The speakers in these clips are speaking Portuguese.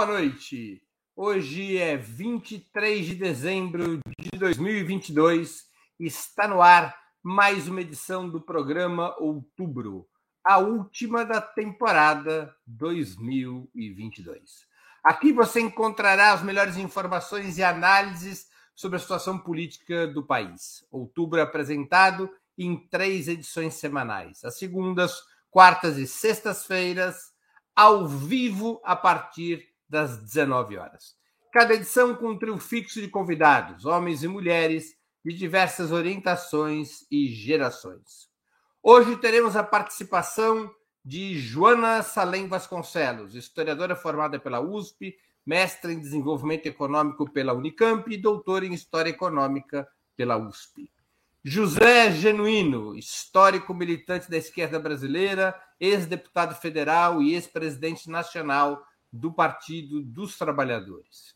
boa noite. Hoje é 23 de dezembro de 2022 e está no ar mais uma edição do programa Outubro, a última da temporada 2022. Aqui você encontrará as melhores informações e análises sobre a situação política do país. Outubro é apresentado em três edições semanais, às segundas, quartas e sextas-feiras, ao vivo a partir das 19 horas. Cada edição com um trio fixo de convidados, homens e mulheres de diversas orientações e gerações. Hoje teremos a participação de Joana Salem Vasconcelos, historiadora formada pela USP, mestre em desenvolvimento econômico pela Unicamp e doutora em história econômica pela USP. José Genuíno, histórico militante da esquerda brasileira, ex-deputado federal e ex-presidente nacional do Partido dos Trabalhadores.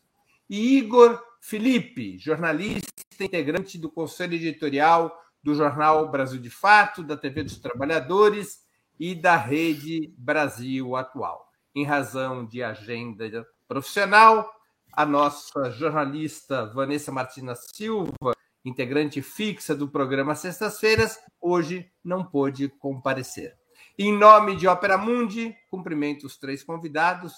E Igor Felipe, jornalista integrante do conselho editorial do jornal Brasil de Fato, da TV dos Trabalhadores e da Rede Brasil Atual. Em razão de agenda profissional, a nossa jornalista Vanessa Martina Silva integrante fixa do programa Sextas-feiras, hoje não pôde comparecer. Em nome de Ópera Mundi, cumprimento os três convidados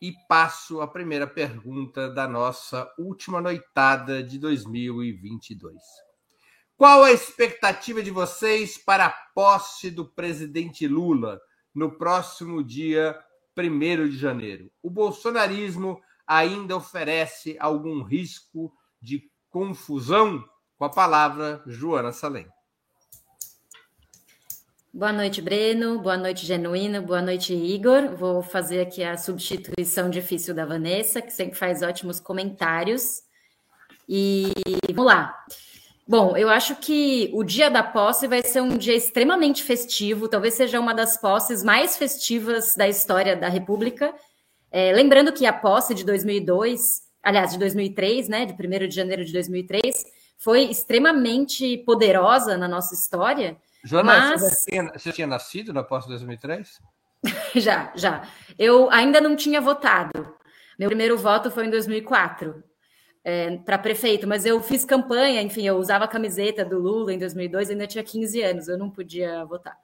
e passo a primeira pergunta da nossa última noitada de 2022. Qual a expectativa de vocês para a posse do presidente Lula no próximo dia 1 de janeiro? O bolsonarismo ainda oferece algum risco de confusão? Com a palavra, Joana Salem. Boa noite, Breno. Boa noite, Genuíno. Boa noite, Igor. Vou fazer aqui a substituição difícil da Vanessa, que sempre faz ótimos comentários. E vamos lá. Bom, eu acho que o dia da posse vai ser um dia extremamente festivo, talvez seja uma das posses mais festivas da história da República. É, lembrando que a posse de 2002 aliás, de 2003, né, de 1 de janeiro de 2003, foi extremamente poderosa na nossa história. Joana, mas... você, tinha, você tinha nascido na posse de 2003? já, já. Eu ainda não tinha votado. Meu primeiro voto foi em 2004 é, para prefeito, mas eu fiz campanha, enfim, eu usava a camiseta do Lula em 2002, ainda tinha 15 anos, eu não podia votar.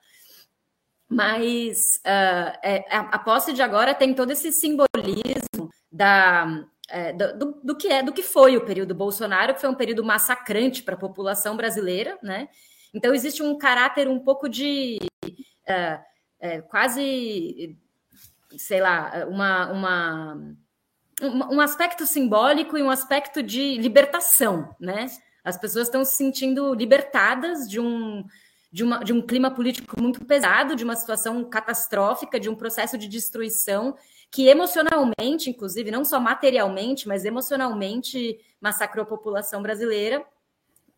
Mas uh, é, a, a posse de agora tem todo esse simbolismo da é, do, do, que é, do que foi o período Bolsonaro, que foi um período massacrante para a população brasileira, né? Então existe um caráter um pouco de é, é, quase, sei lá, uma, uma, um aspecto simbólico e um aspecto de libertação, né? As pessoas estão se sentindo libertadas de um, de, uma, de um clima político muito pesado, de uma situação catastrófica, de um processo de destruição que emocionalmente, inclusive, não só materialmente, mas emocionalmente massacrou a população brasileira,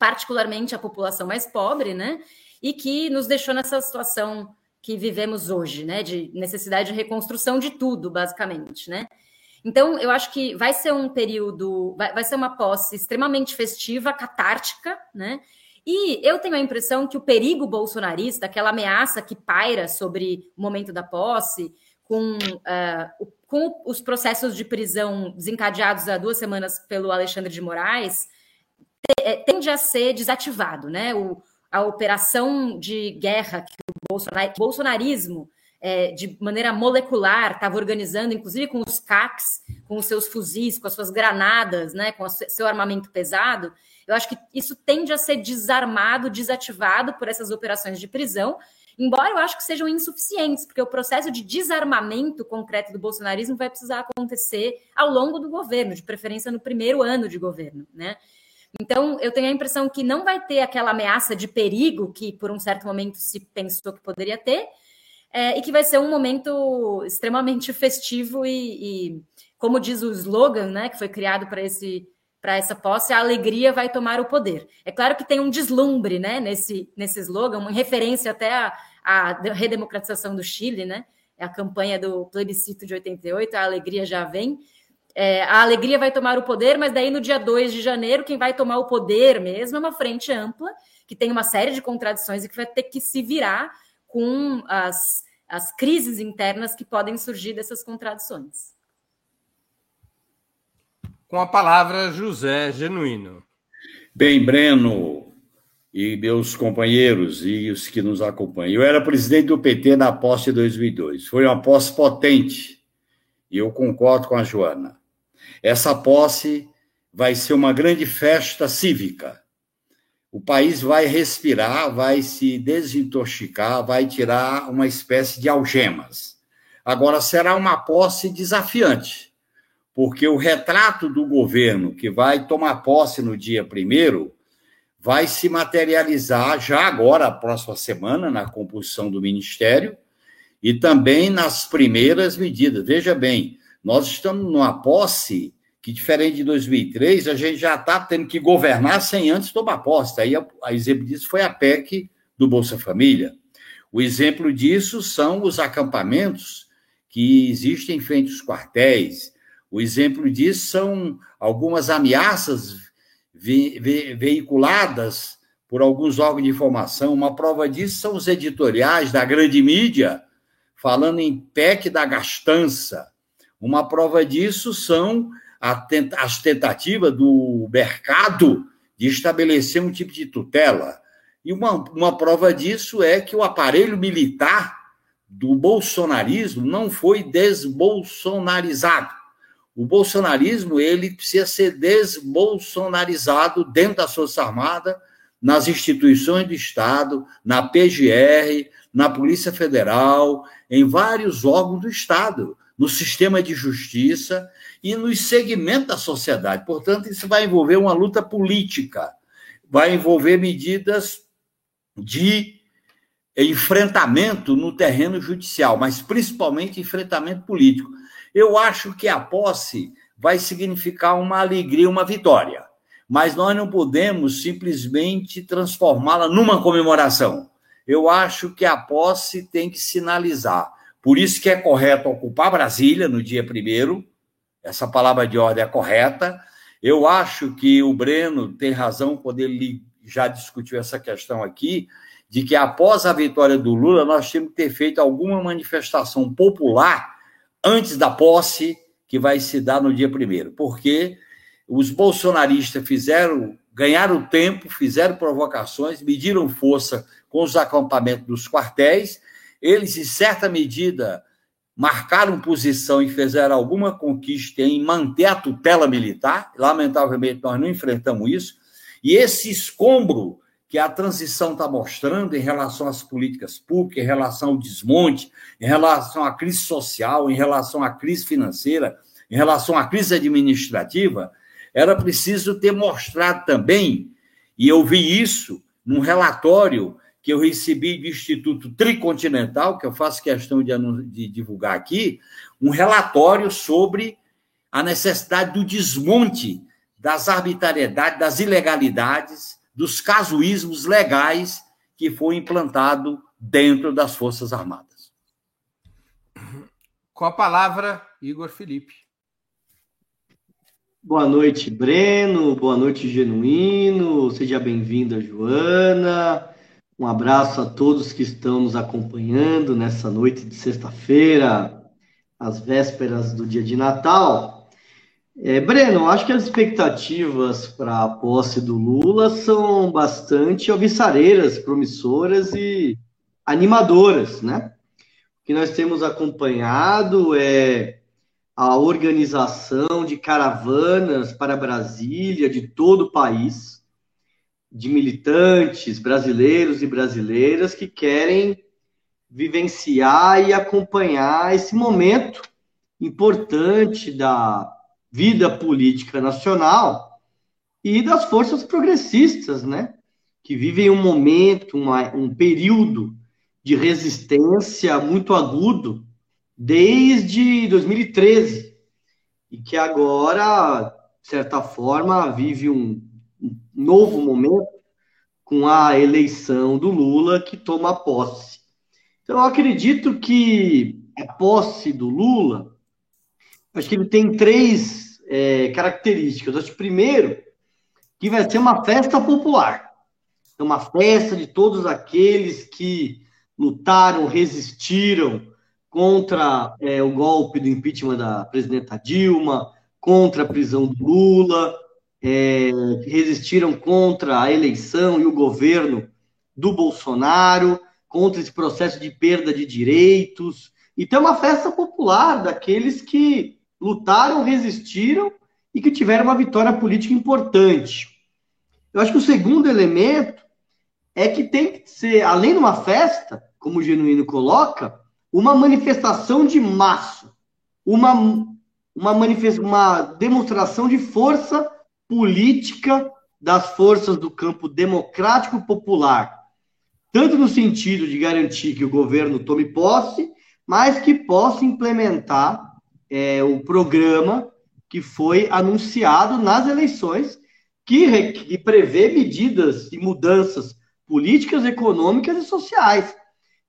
particularmente a população mais pobre, né? E que nos deixou nessa situação que vivemos hoje, né? De necessidade de reconstrução de tudo, basicamente, né? Então, eu acho que vai ser um período, vai, vai ser uma posse extremamente festiva, catártica, né? E eu tenho a impressão que o perigo bolsonarista, aquela ameaça que paira sobre o momento da posse, com, uh, com os processos de prisão desencadeados há duas semanas pelo Alexandre de Moraes, tende a ser desativado, né? O, a operação de guerra que o Bolsonar, bolsonarismo, é, de maneira molecular, estava organizando, inclusive com os CACs, com os seus fuzis, com as suas granadas, né, com o seu armamento pesado, eu acho que isso tende a ser desarmado, desativado por essas operações de prisão, embora eu acho que sejam insuficientes, porque o processo de desarmamento concreto do bolsonarismo vai precisar acontecer ao longo do governo, de preferência no primeiro ano de governo, né? Então, eu tenho a impressão que não vai ter aquela ameaça de perigo que, por um certo momento, se pensou que poderia ter, é, e que vai ser um momento extremamente festivo e, e, como diz o slogan, né, que foi criado para esse para essa posse, a alegria vai tomar o poder. É claro que tem um deslumbre né, nesse, nesse slogan, uma referência até à, à redemocratização do Chile, né? É a campanha do plebiscito de 88, a alegria já vem. É, a alegria vai tomar o poder, mas daí no dia 2 de janeiro, quem vai tomar o poder mesmo é uma frente ampla, que tem uma série de contradições e que vai ter que se virar com as, as crises internas que podem surgir dessas contradições. Com a palavra, José Genuíno. Bem, Breno e meus companheiros e os que nos acompanham. Eu era presidente do PT na posse de 2002. Foi uma posse potente e eu concordo com a Joana. Essa posse vai ser uma grande festa cívica. O país vai respirar, vai se desintoxicar, vai tirar uma espécie de algemas. Agora, será uma posse desafiante, porque o retrato do governo que vai tomar posse no dia primeiro vai se materializar já agora, a próxima semana, na composição do ministério e também nas primeiras medidas. Veja bem, nós estamos numa posse que, diferente de 2003, a gente já está tendo que governar sem antes tomar posse. Aí, a, exemplo disso foi a PEC do Bolsa Família. O exemplo disso são os acampamentos que existem em frente aos quartéis. O exemplo disso são algumas ameaças ve ve veiculadas por alguns órgãos de informação. Uma prova disso são os editoriais da grande mídia falando em PEC da gastança. Uma prova disso são as tentativas do mercado de estabelecer um tipo de tutela. E uma, uma prova disso é que o aparelho militar do bolsonarismo não foi desbolsonarizado. O bolsonarismo ele precisa ser desbolsonarizado dentro das Forças Armadas, nas instituições do Estado, na PGR, na Polícia Federal, em vários órgãos do Estado, no sistema de justiça e nos segmentos da sociedade. Portanto, isso vai envolver uma luta política, vai envolver medidas de enfrentamento no terreno judicial, mas principalmente enfrentamento político. Eu acho que a posse vai significar uma alegria, uma vitória, mas nós não podemos simplesmente transformá-la numa comemoração. Eu acho que a posse tem que sinalizar. Por isso que é correto ocupar Brasília no dia primeiro, essa palavra de ordem é correta. Eu acho que o Breno tem razão quando ele já discutiu essa questão aqui, de que após a vitória do Lula, nós temos que ter feito alguma manifestação popular antes da posse que vai se dar no dia primeiro, porque os bolsonaristas fizeram, ganharam tempo, fizeram provocações, mediram força com os acampamentos dos quartéis, eles, em certa medida, marcaram posição e fizeram alguma conquista em manter a tutela militar, lamentavelmente nós não enfrentamos isso, e esse escombro que a transição está mostrando em relação às políticas públicas, em relação ao desmonte, em relação à crise social, em relação à crise financeira, em relação à crise administrativa, era preciso ter mostrado também, e eu vi isso num relatório que eu recebi do Instituto Tricontinental, que eu faço questão de, de divulgar aqui, um relatório sobre a necessidade do desmonte das arbitrariedades, das ilegalidades dos casuísmos legais que foi implantado dentro das Forças Armadas. Com a palavra, Igor Felipe. Boa noite, Breno. Boa noite, Genuíno. Seja bem-vinda, Joana. Um abraço a todos que estão nos acompanhando nessa noite de sexta-feira, às vésperas do dia de Natal. É, Breno, acho que as expectativas para a posse do Lula são bastante alvissareiras, promissoras e animadoras, né? O que nós temos acompanhado é a organização de caravanas para Brasília de todo o país, de militantes brasileiros e brasileiras que querem vivenciar e acompanhar esse momento importante da vida política nacional e das forças progressistas, né? Que vivem um momento, uma, um período de resistência muito agudo desde 2013 e que agora, de certa forma, vive um, novo momento com a eleição do Lula que toma posse. Então, eu acredito que a posse do Lula, acho que ele tem três é, características. Acho, primeiro, que vai ser uma festa popular. É uma festa de todos aqueles que lutaram, resistiram contra é, o golpe do impeachment da presidenta Dilma, contra a prisão do Lula, é, resistiram contra a eleição e o governo do Bolsonaro, contra esse processo de perda de direitos. Então, é uma festa popular daqueles que lutaram, resistiram e que tiveram uma vitória política importante. Eu acho que o segundo elemento é que tem que ser, além de uma festa, como o Genuíno coloca, uma manifestação de massa, uma, uma, uma demonstração de força política das forças do campo democrático popular, tanto no sentido de garantir que o governo tome posse, mas que possa implementar é, o programa que foi anunciado nas eleições, que, que prevê medidas e mudanças políticas, econômicas e sociais.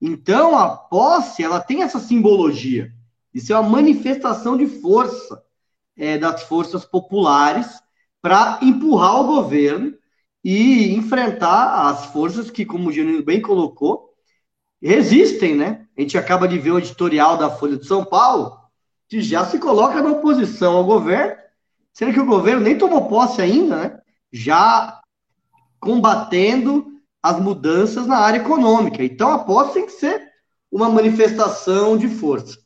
Então, a posse, ela tem essa simbologia. Isso é uma manifestação de força é, das forças populares para empurrar o governo e enfrentar as forças que, como o Genuíno bem colocou, resistem, né? A gente acaba de ver o editorial da Folha de São Paulo, que já se coloca na oposição ao governo, sendo que o governo nem tomou posse ainda, né? Já combatendo as mudanças na área econômica. Então, a posse tem que ser uma manifestação de força.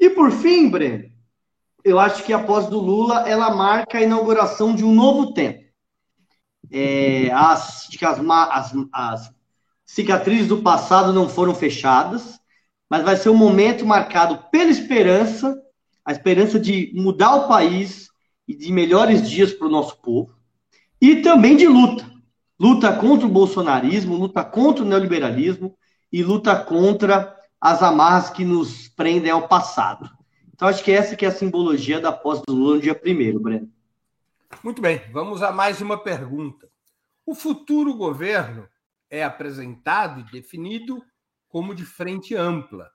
E por fim, Breno, eu acho que a posse do Lula ela marca a inauguração de um novo tempo. É, as, as, as, as cicatrizes do passado não foram fechadas, mas vai ser um momento marcado pela esperança, a esperança de mudar o país e de melhores dias para o nosso povo, e também de luta luta contra o bolsonarismo, luta contra o neoliberalismo e luta contra as amarras que nos prendem ao passado. Então, acho que essa que é a simbologia da posse do Lula no dia 1 Breno. Muito bem, vamos a mais uma pergunta. O futuro governo é apresentado e definido como de frente ampla.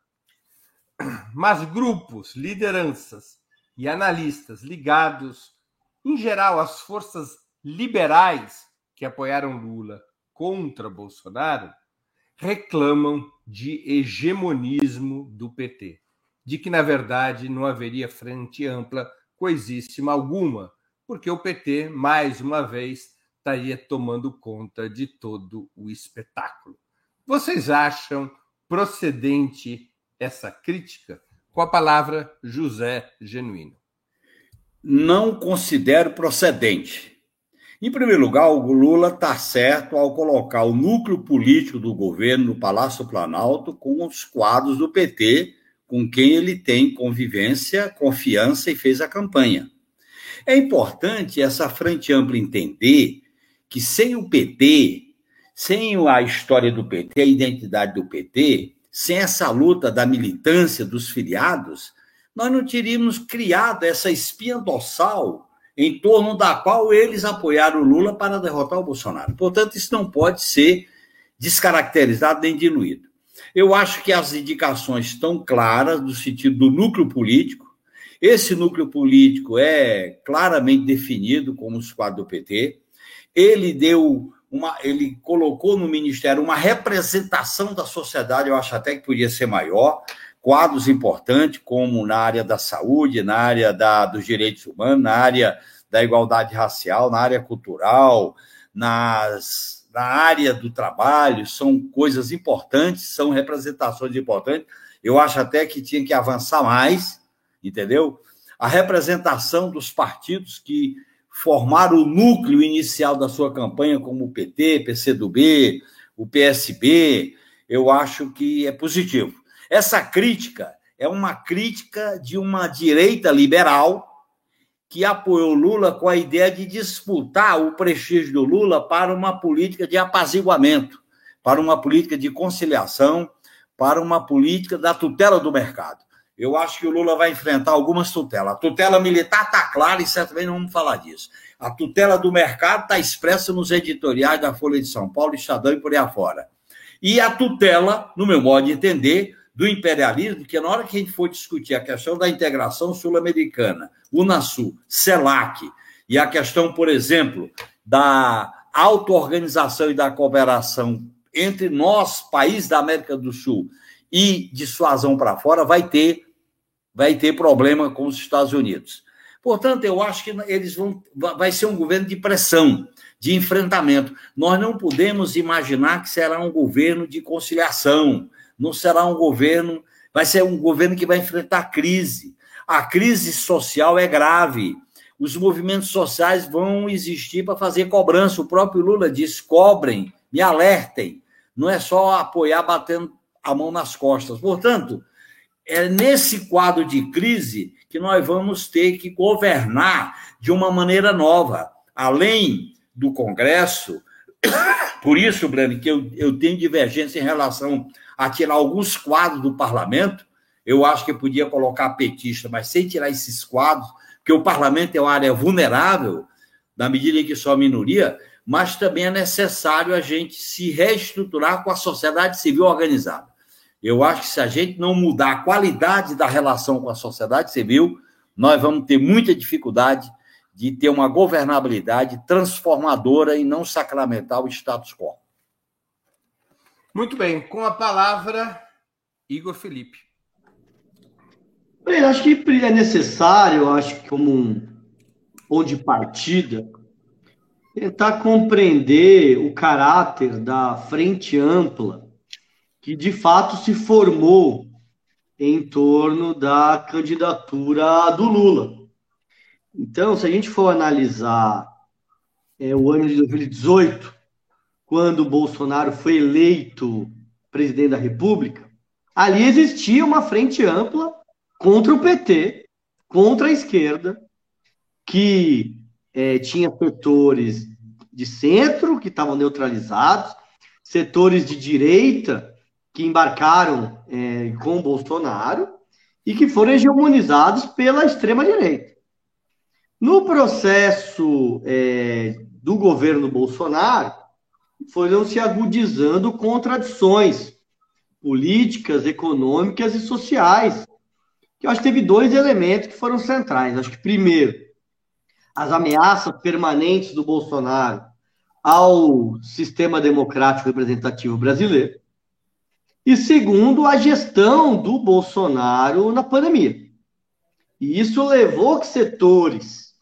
Mas grupos, lideranças e analistas ligados, em geral, às forças liberais que apoiaram Lula contra Bolsonaro reclamam de hegemonismo do PT, de que, na verdade, não haveria frente ampla coisíssima alguma, porque o PT, mais uma vez, estaria tomando conta de todo o espetáculo. Vocês acham procedente essa crítica? Com a palavra José Genuíno. Não considero procedente em primeiro lugar, o Lula está certo ao colocar o núcleo político do governo no Palácio Planalto com os quadros do PT, com quem ele tem convivência, confiança e fez a campanha. É importante essa frente ampla entender que sem o PT, sem a história do PT, a identidade do PT, sem essa luta da militância dos filiados, nós não teríamos criado essa espinha dorsal em torno da qual eles apoiaram o Lula para derrotar o Bolsonaro. Portanto, isso não pode ser descaracterizado nem diluído. Eu acho que as indicações estão claras no sentido do núcleo político. Esse núcleo político é claramente definido como o quadro do PT. Ele deu uma, ele colocou no ministério uma representação da sociedade, eu acho até que podia ser maior, quadros importantes, como na área da saúde, na área da, dos direitos humanos, na área da igualdade racial, na área cultural, nas, na área do trabalho, são coisas importantes, são representações importantes. Eu acho até que tinha que avançar mais, entendeu? A representação dos partidos que formaram o núcleo inicial da sua campanha, como o PT, PCdoB, o PSB, eu acho que é positivo. Essa crítica é uma crítica de uma direita liberal que apoiou Lula com a ideia de disputar o prestígio do Lula para uma política de apaziguamento, para uma política de conciliação, para uma política da tutela do mercado. Eu acho que o Lula vai enfrentar algumas tutelas. A tutela militar está clara e certamente não vamos falar disso. A tutela do mercado está expressa nos editoriais da Folha de São Paulo, Estadão e por aí afora. E a tutela, no meu modo de entender, do imperialismo, que na hora que a gente for discutir a questão da integração sul-americana, Unasul, CELAC, e a questão, por exemplo, da auto-organização e da cooperação entre nós, países da América do Sul, e dissuasão para fora, vai ter, vai ter problema com os Estados Unidos. Portanto, eu acho que eles vão. Vai ser um governo de pressão, de enfrentamento. Nós não podemos imaginar que será um governo de conciliação, não será um governo. Vai ser um governo que vai enfrentar crise. A crise social é grave. Os movimentos sociais vão existir para fazer cobrança. O próprio Lula diz: cobrem, me alertem. Não é só apoiar batendo a mão nas costas. Portanto, é nesse quadro de crise que nós vamos ter que governar de uma maneira nova, além do Congresso. Por isso, Breno, que eu, eu tenho divergência em relação a tirar alguns quadros do parlamento. Eu acho que podia colocar petista, mas sem tirar esses quadros, porque o parlamento é uma área vulnerável, na medida em que só minoria, mas também é necessário a gente se reestruturar com a sociedade civil organizada. Eu acho que se a gente não mudar a qualidade da relação com a sociedade civil, nós vamos ter muita dificuldade de ter uma governabilidade transformadora e não sacramentar o status quo. Muito bem, com a palavra, Igor Felipe. Bem, acho que é necessário, acho que como um ponto de partida, tentar compreender o caráter da frente ampla que de fato se formou em torno da candidatura do Lula. Então, se a gente for analisar é, o ano de 2018, quando Bolsonaro foi eleito presidente da República, ali existia uma frente ampla contra o PT, contra a esquerda, que é, tinha setores de centro que estavam neutralizados, setores de direita que embarcaram é, com Bolsonaro e que foram hegemonizados pela extrema-direita. No processo é, do governo Bolsonaro, foram se agudizando contradições políticas, econômicas e sociais. Que eu acho que teve dois elementos que foram centrais. Acho que, primeiro, as ameaças permanentes do Bolsonaro ao sistema democrático representativo brasileiro. E segundo, a gestão do Bolsonaro na pandemia. E isso levou que setores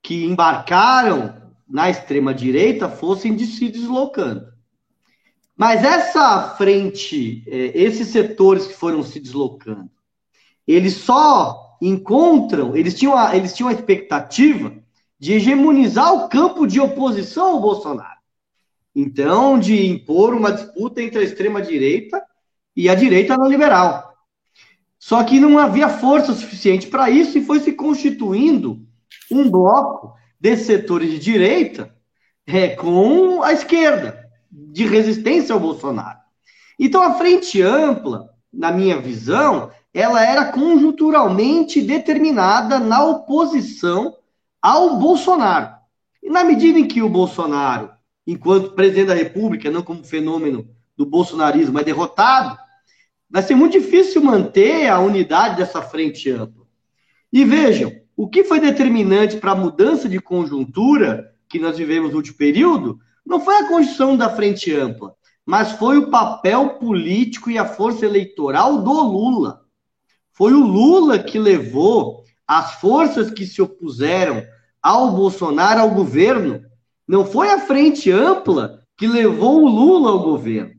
que embarcaram na extrema-direita fossem se deslocando. Mas essa frente, é, esses setores que foram se deslocando, eles só encontram, eles tinham a, eles tinham a expectativa de hegemonizar o campo de oposição ao Bolsonaro. Então, de impor uma disputa entre a extrema-direita e a direita não liberal. Só que não havia força suficiente para isso e foi se constituindo um bloco de setores de direita é, com a esquerda, de resistência ao Bolsonaro. Então, a frente ampla, na minha visão, ela era conjunturalmente determinada na oposição ao Bolsonaro. E na medida em que o Bolsonaro, enquanto presidente da República, não como fenômeno do bolsonarismo, é derrotado, vai ser muito difícil manter a unidade dessa frente ampla. E vejam, o que foi determinante para a mudança de conjuntura que nós vivemos no último período não foi a construção da frente ampla, mas foi o papel político e a força eleitoral do Lula. Foi o Lula que levou as forças que se opuseram ao Bolsonaro ao governo. Não foi a frente ampla que levou o Lula ao governo.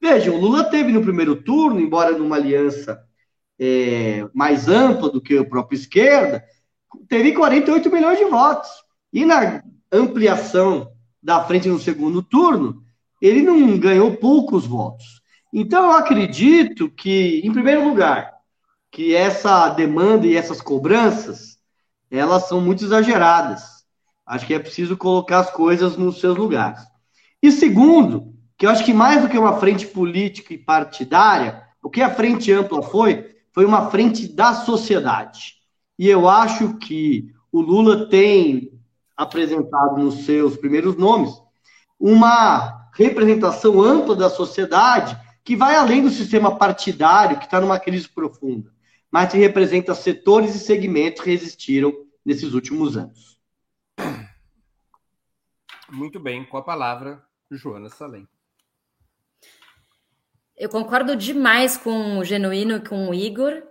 Veja, o Lula teve no primeiro turno, embora numa aliança é, mais ampla do que a própria esquerda, teve 48 milhões de votos. E na ampliação da frente no segundo turno, ele não ganhou poucos votos. Então, eu acredito que, em primeiro lugar, que essa demanda e essas cobranças, elas são muito exageradas. Acho que é preciso colocar as coisas nos seus lugares. E segundo, que eu acho que mais do que uma frente política e partidária, o que a frente ampla foi, foi uma frente da sociedade. E eu acho que o Lula tem apresentado nos seus primeiros nomes uma representação ampla da sociedade que vai além do sistema partidário, que está numa crise profunda, mas que representa setores e segmentos que resistiram nesses últimos anos. Muito bem, com a palavra, Joana Salem. Eu concordo demais com o Genuíno e com o Igor.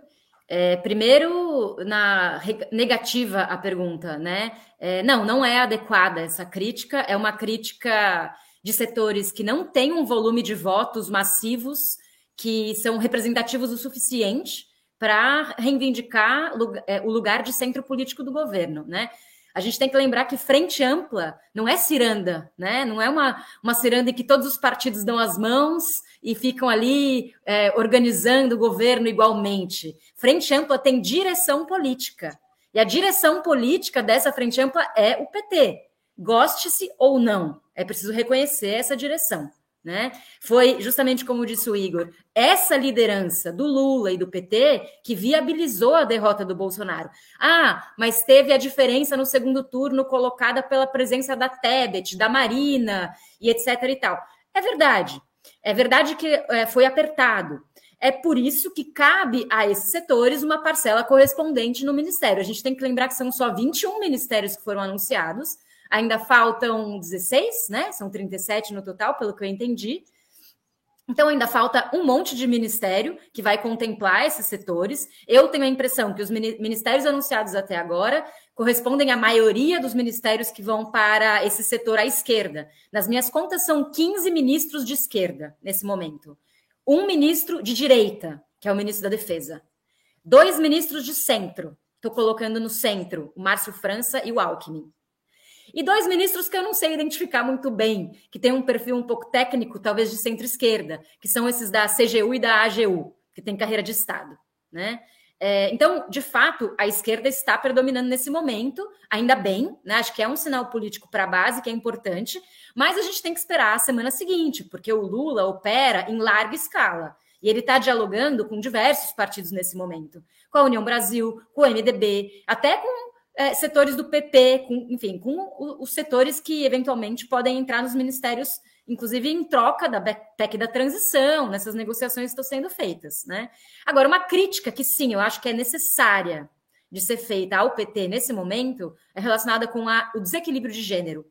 É, primeiro, na negativa à pergunta, né? É, não, não é adequada essa crítica, é uma crítica de setores que não têm um volume de votos massivos que são representativos o suficiente para reivindicar é, o lugar de centro político do governo, né? A gente tem que lembrar que frente ampla não é ciranda, né? Não é uma, uma ciranda em que todos os partidos dão as mãos e ficam ali é, organizando o governo igualmente. Frente ampla tem direção política. E a direção política dessa frente ampla é o PT. Goste-se ou não, é preciso reconhecer essa direção. Né? Foi justamente como disse o Igor, essa liderança do Lula e do PT que viabilizou a derrota do Bolsonaro. Ah, mas teve a diferença no segundo turno colocada pela presença da Tebet, da Marina e etc e tal. É verdade. É verdade que é, foi apertado. É por isso que cabe a esses setores uma parcela correspondente no ministério. A gente tem que lembrar que são só 21 ministérios que foram anunciados Ainda faltam 16, né? São 37 no total, pelo que eu entendi. Então, ainda falta um monte de ministério que vai contemplar esses setores. Eu tenho a impressão que os ministérios anunciados até agora correspondem à maioria dos ministérios que vão para esse setor à esquerda. Nas minhas contas, são 15 ministros de esquerda nesse momento. Um ministro de direita, que é o ministro da Defesa. Dois ministros de centro. Estou colocando no centro o Márcio França e o Alckmin. E dois ministros que eu não sei identificar muito bem, que têm um perfil um pouco técnico, talvez de centro-esquerda, que são esses da CGU e da AGU, que tem carreira de Estado. Né? É, então, de fato, a esquerda está predominando nesse momento, ainda bem, né? acho que é um sinal político para a base, que é importante, mas a gente tem que esperar a semana seguinte, porque o Lula opera em larga escala. E ele está dialogando com diversos partidos nesse momento, com a União Brasil, com o MDB, até com é, setores do PP, com, enfim, com os setores que eventualmente podem entrar nos ministérios, inclusive em troca da PEC da transição, nessas negociações que estão sendo feitas. Né? Agora, uma crítica que sim, eu acho que é necessária de ser feita ao PT nesse momento é relacionada com a, o desequilíbrio de gênero.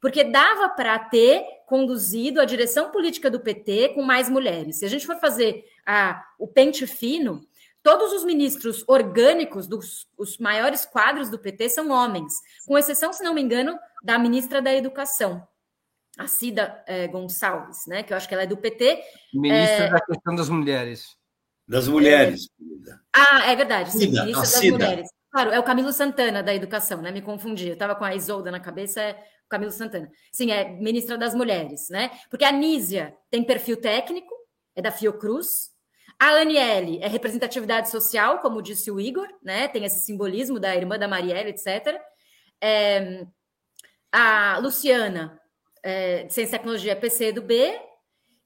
Porque dava para ter conduzido a direção política do PT com mais mulheres. Se a gente for fazer a, o pente fino, Todos os ministros orgânicos dos os maiores quadros do PT são homens, com exceção, se não me engano, da ministra da Educação, a Cida é, Gonçalves, né? Que eu acho que ela é do PT. Ministra é... da questão das mulheres. Das mulheres. É... Ah, é verdade, sim, Cida, ministra das Cida. mulheres. Claro, é o Camilo Santana da Educação, né? Me confundi. Eu estava com a Isolda na cabeça, é o Camilo Santana. Sim, é ministra das Mulheres, né? Porque a Nízia tem perfil técnico, é da Fiocruz, a Aniele é representatividade social, como disse o Igor, né? Tem esse simbolismo da irmã da Marielle, etc. É, a Luciana, é, de Ciência e Tecnologia, é PC do B,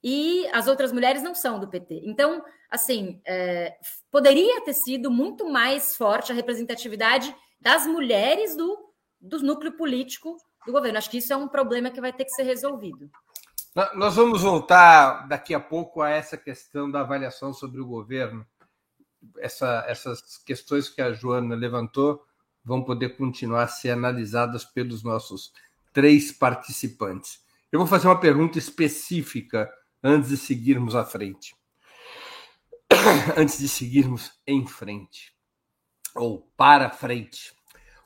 e as outras mulheres não são do PT. Então, assim, é, poderia ter sido muito mais forte a representatividade das mulheres do, do núcleo político do governo. Acho que isso é um problema que vai ter que ser resolvido. Nós vamos voltar daqui a pouco a essa questão da avaliação sobre o governo. Essa, essas questões que a Joana levantou vão poder continuar a ser analisadas pelos nossos três participantes. Eu vou fazer uma pergunta específica antes de seguirmos à frente. Antes de seguirmos em frente, ou para frente.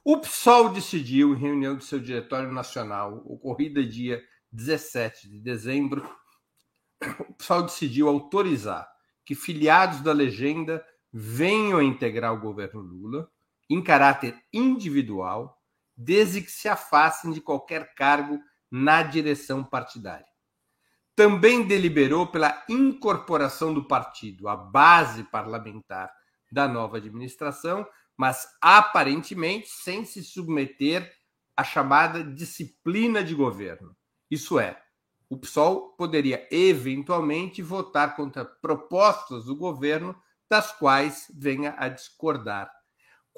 O PSOL decidiu, em reunião do seu Diretório Nacional, ocorrida dia 17 de dezembro, o pessoal decidiu autorizar que filiados da legenda venham a integrar o governo Lula em caráter individual, desde que se afastem de qualquer cargo na direção partidária. Também deliberou pela incorporação do partido à base parlamentar da nova administração, mas aparentemente sem se submeter à chamada disciplina de governo, isso é, o PSOL poderia eventualmente votar contra propostas do governo das quais venha a discordar.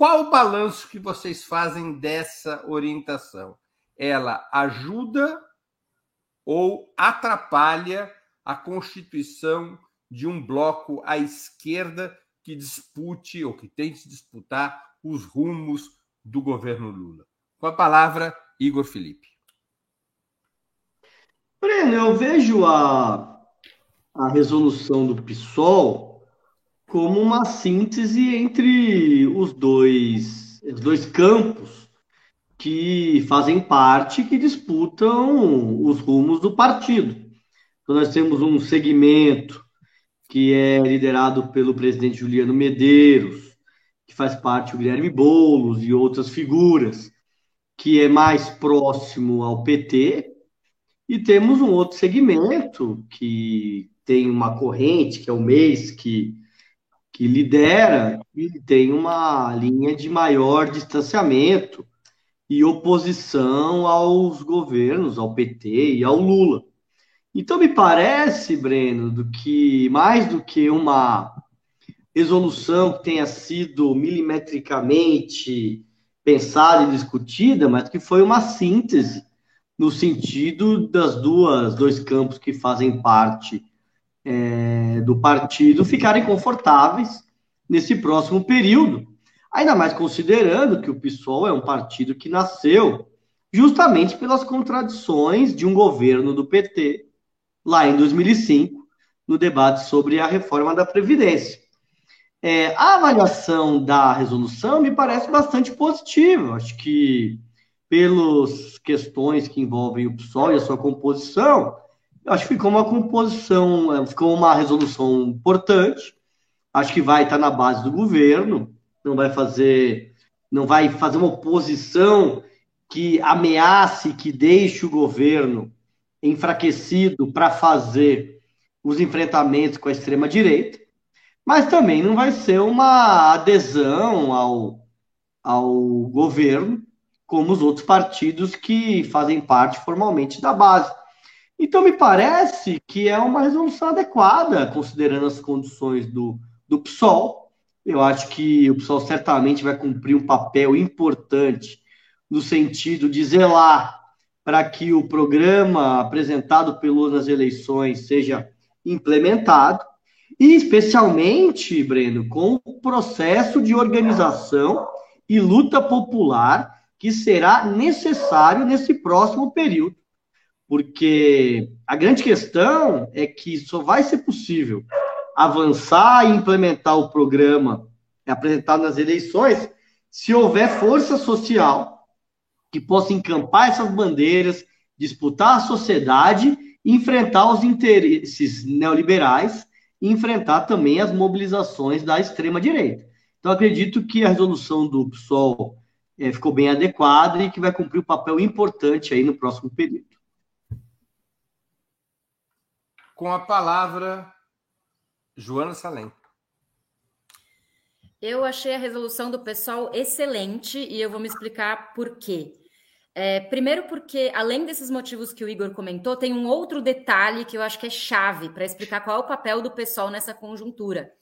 Qual o balanço que vocês fazem dessa orientação? Ela ajuda ou atrapalha a constituição de um bloco à esquerda que dispute ou que tente disputar os rumos do governo Lula? Com a palavra, Igor Felipe. Breno, eu vejo a, a resolução do PSOL como uma síntese entre os dois, os dois campos que fazem parte, que disputam os rumos do partido. Então, nós temos um segmento que é liderado pelo presidente Juliano Medeiros, que faz parte do Guilherme Boulos e outras figuras, que é mais próximo ao PT, e temos um outro segmento que tem uma corrente, que é o mês, que, que lidera e tem uma linha de maior distanciamento e oposição aos governos, ao PT e ao Lula. Então me parece, Breno, do que mais do que uma resolução que tenha sido milimetricamente pensada e discutida, mas que foi uma síntese no sentido das duas dois campos que fazem parte é, do partido ficarem confortáveis nesse próximo período, ainda mais considerando que o PSOL é um partido que nasceu justamente pelas contradições de um governo do PT lá em 2005, no debate sobre a reforma da Previdência. É, a avaliação da resolução me parece bastante positiva. Acho que, pelas questões que envolvem o PSOL e a sua composição, acho que ficou uma composição, é, ficou uma resolução importante. Acho que vai estar na base do governo, não vai fazer, não vai fazer uma oposição que ameace, que deixe o governo enfraquecido para fazer os enfrentamentos com a extrema-direita, mas também não vai ser uma adesão ao, ao governo, como os outros partidos que fazem parte formalmente da base. Então, me parece que é uma resolução adequada, considerando as condições do, do PSOL. Eu acho que o PSOL certamente vai cumprir um papel importante no sentido de zelar para que o programa apresentado pelo nas eleições seja implementado, e especialmente, Breno, com o processo de organização e luta popular que será necessário nesse próximo período. Porque a grande questão é que só vai ser possível avançar e implementar o programa apresentado nas eleições se houver força social que possa encampar essas bandeiras, disputar a sociedade, enfrentar os interesses neoliberais e enfrentar também as mobilizações da extrema-direita. Então, acredito que a resolução do PSOL é, ficou bem adequada e que vai cumprir um papel importante aí no próximo período. Com a palavra, Joana Salem. Eu achei a resolução do pessoal excelente e eu vou me explicar por quê. É, primeiro, porque, além desses motivos que o Igor comentou, tem um outro detalhe que eu acho que é chave para explicar qual é o papel do pessoal nessa conjuntura,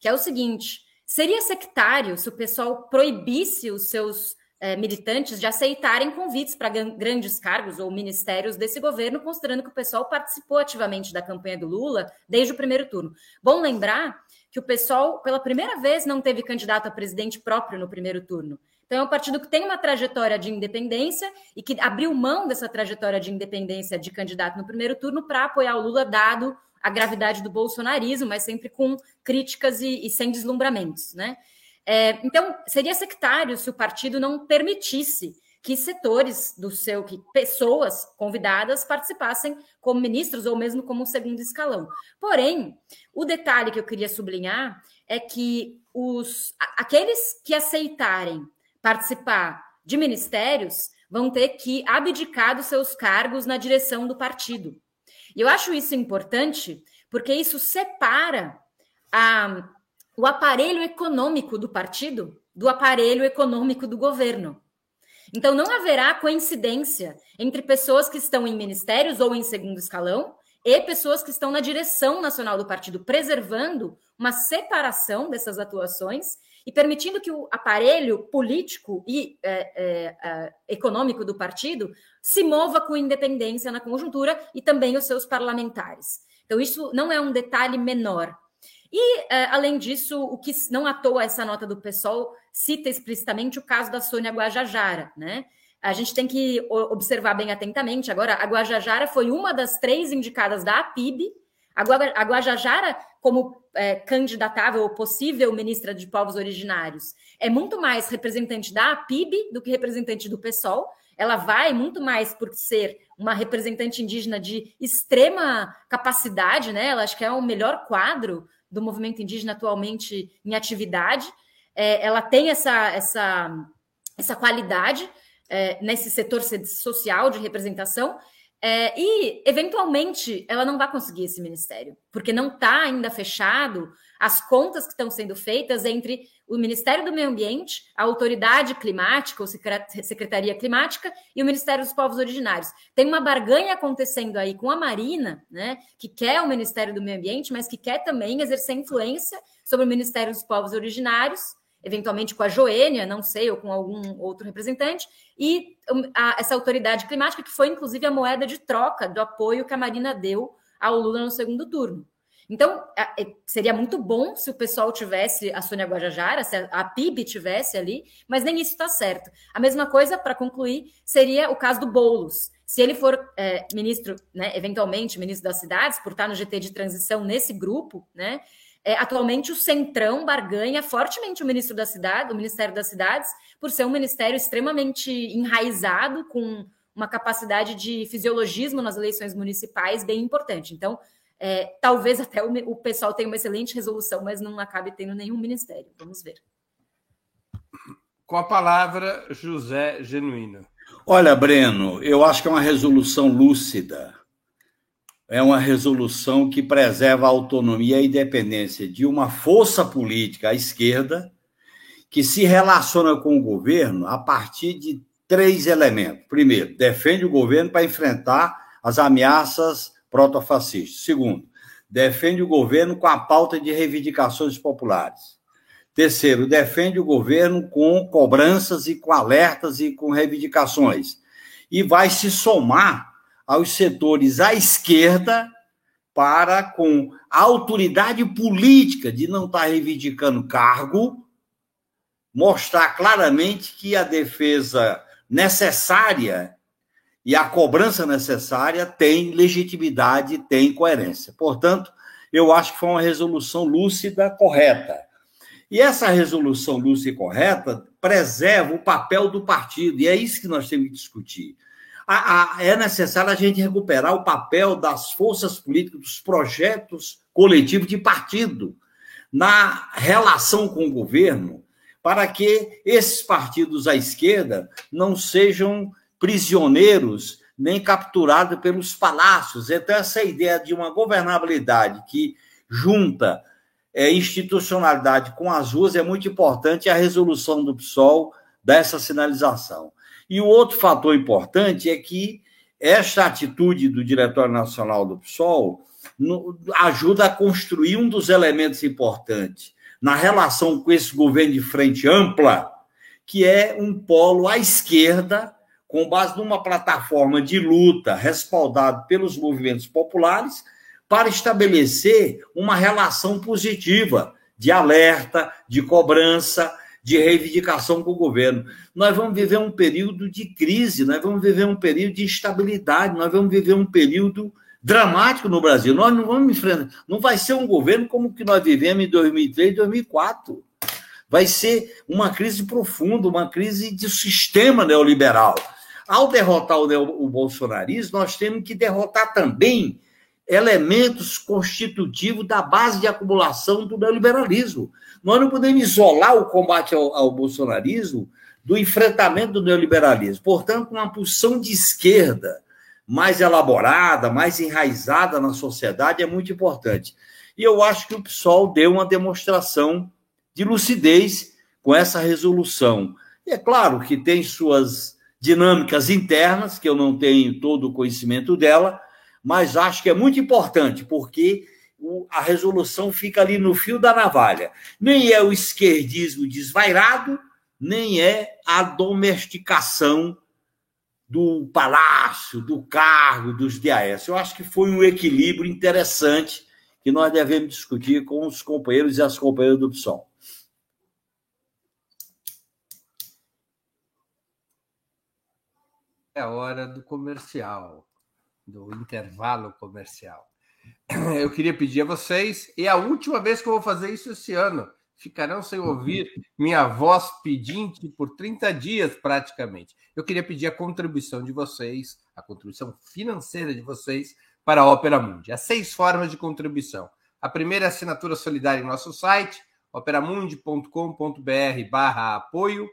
que é o seguinte: seria sectário se o pessoal proibisse os seus militantes de aceitarem convites para grandes cargos ou ministérios desse governo, considerando que o pessoal participou ativamente da campanha do Lula desde o primeiro turno. Bom lembrar que o pessoal, pela primeira vez, não teve candidato a presidente próprio no primeiro turno. Então, é um partido que tem uma trajetória de independência e que abriu mão dessa trajetória de independência de candidato no primeiro turno para apoiar o Lula, dado a gravidade do bolsonarismo, mas sempre com críticas e, e sem deslumbramentos. Né? É, então, seria sectário se o partido não permitisse que setores do seu, que pessoas convidadas participassem como ministros ou mesmo como um segundo escalão. Porém, o detalhe que eu queria sublinhar é que os aqueles que aceitarem participar de ministérios vão ter que abdicar dos seus cargos na direção do partido. E eu acho isso importante porque isso separa a, o aparelho econômico do partido do aparelho econômico do governo. Então, não haverá coincidência entre pessoas que estão em ministérios ou em segundo escalão e pessoas que estão na direção nacional do partido, preservando uma separação dessas atuações e permitindo que o aparelho político e é, é, é, econômico do partido se mova com independência na conjuntura e também os seus parlamentares. Então, isso não é um detalhe menor. E, é, além disso, o que não à toa essa nota do PSOL cita explicitamente o caso da Sônia Guajajara, né? A gente tem que observar bem atentamente. Agora, a Guajajara foi uma das três indicadas da APIB A Guajajara, como é, candidatável ou possível ministra de povos originários, é muito mais representante da APIB do que representante do PSOL. Ela vai muito mais por ser uma representante indígena de extrema capacidade, né? Ela acho que é o melhor quadro do movimento indígena atualmente em atividade. É, ela tem essa, essa, essa qualidade é, nesse setor social de representação é, e, eventualmente, ela não vai conseguir esse ministério, porque não está ainda fechado as contas que estão sendo feitas entre o Ministério do Meio Ambiente, a Autoridade Climática, ou Secretaria Climática, e o Ministério dos Povos Originários. Tem uma barganha acontecendo aí com a Marina, né, que quer o Ministério do Meio Ambiente, mas que quer também exercer influência sobre o Ministério dos Povos Originários, eventualmente com a Joênia, não sei, ou com algum outro representante, e a, essa autoridade climática, que foi inclusive a moeda de troca do apoio que a Marina deu ao Lula no segundo turno. Então, seria muito bom se o pessoal tivesse a Sônia Guajajara, se a PIB tivesse ali, mas nem isso está certo. A mesma coisa, para concluir, seria o caso do Boulos. Se ele for é, ministro, né, eventualmente ministro das cidades, por estar no GT de transição nesse grupo, né, é, atualmente, o Centrão barganha fortemente o ministro da cidade, o Ministério das Cidades, por ser um ministério extremamente enraizado, com uma capacidade de fisiologismo nas eleições municipais bem importante. Então, é, talvez até o, o pessoal tenha uma excelente resolução, mas não acabe tendo nenhum ministério. Vamos ver. Com a palavra, José Genuíno. Olha, Breno, eu acho que é uma resolução lúcida é uma resolução que preserva a autonomia e a independência de uma força política à esquerda que se relaciona com o governo a partir de três elementos. Primeiro, defende o governo para enfrentar as ameaças protofascistas. Segundo, defende o governo com a pauta de reivindicações populares. Terceiro, defende o governo com cobranças e com alertas e com reivindicações. E vai se somar aos setores à esquerda para, com a autoridade política de não estar reivindicando cargo, mostrar claramente que a defesa necessária e a cobrança necessária tem legitimidade, tem coerência. Portanto, eu acho que foi uma resolução lúcida, correta. E essa resolução lúcida e correta preserva o papel do partido, e é isso que nós temos que discutir a, a, é necessário a gente recuperar o papel das forças políticas, dos projetos coletivos de partido na relação com o governo, para que esses partidos à esquerda não sejam prisioneiros nem capturados pelos palácios. Então, essa ideia de uma governabilidade que junta é, institucionalidade com as ruas é muito importante. A resolução do PSOL dessa sinalização. E o outro fator importante é que esta atitude do Diretório Nacional do PSOL ajuda a construir um dos elementos importantes na relação com esse governo de frente ampla, que é um polo à esquerda, com base numa plataforma de luta respaldado pelos movimentos populares, para estabelecer uma relação positiva de alerta, de cobrança, de reivindicação com o governo. Nós vamos viver um período de crise, nós vamos viver um período de instabilidade, nós vamos viver um período dramático no Brasil. Nós não vamos enfrentar, não vai ser um governo como o que nós vivemos em 2003 e 2004. Vai ser uma crise profunda, uma crise de sistema neoliberal. Ao derrotar o, o bolsonarismo, nós temos que derrotar também elementos constitutivos da base de acumulação do neoliberalismo. Nós não podemos isolar o combate ao, ao bolsonarismo do enfrentamento do neoliberalismo. Portanto, uma posição de esquerda mais elaborada, mais enraizada na sociedade é muito importante. E eu acho que o PSOL deu uma demonstração de lucidez com essa resolução. E é claro que tem suas dinâmicas internas, que eu não tenho todo o conhecimento dela, mas acho que é muito importante, porque a resolução fica ali no fio da navalha. Nem é o esquerdismo desvairado, nem é a domesticação do palácio, do cargo, dos DAS. Eu acho que foi um equilíbrio interessante que nós devemos discutir com os companheiros e as companheiras do PSOL. É hora do comercial do intervalo comercial. eu queria pedir a vocês, e é a última vez que eu vou fazer isso esse ano, ficarão sem ouvir minha voz pedinte por 30 dias praticamente. Eu queria pedir a contribuição de vocês, a contribuição financeira de vocês para a Opera Mundi. Há seis formas de contribuição. A primeira é a assinatura solidária em nosso site, operamundi.com.br barra apoio.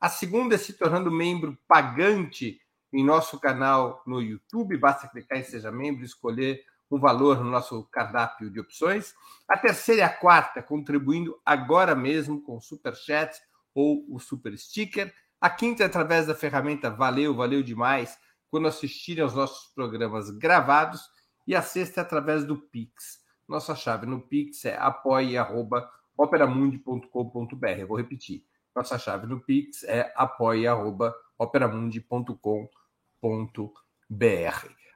A segunda é se tornando membro pagante em nosso canal no YouTube. Basta clicar em Seja Membro e escolher um valor no nosso cardápio de opções. A terceira e a quarta, contribuindo agora mesmo com Super Chat ou o Super Sticker. A quinta, é através da ferramenta Valeu, valeu demais, quando assistirem aos nossos programas gravados. E a sexta, é através do Pix. Nossa chave no Pix é apoie.operamundi.com.br. Eu vou repetir. Nossa chave no Pix é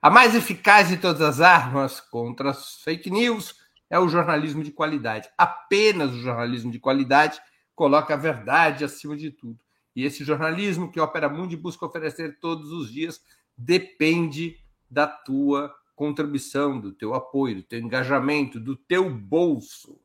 A mais eficaz de todas as armas contra as fake news é o jornalismo de qualidade. Apenas o jornalismo de qualidade coloca a verdade acima de tudo. E esse jornalismo que Opera Mundi busca oferecer todos os dias depende da tua contribuição, do teu apoio, do teu engajamento, do teu bolso.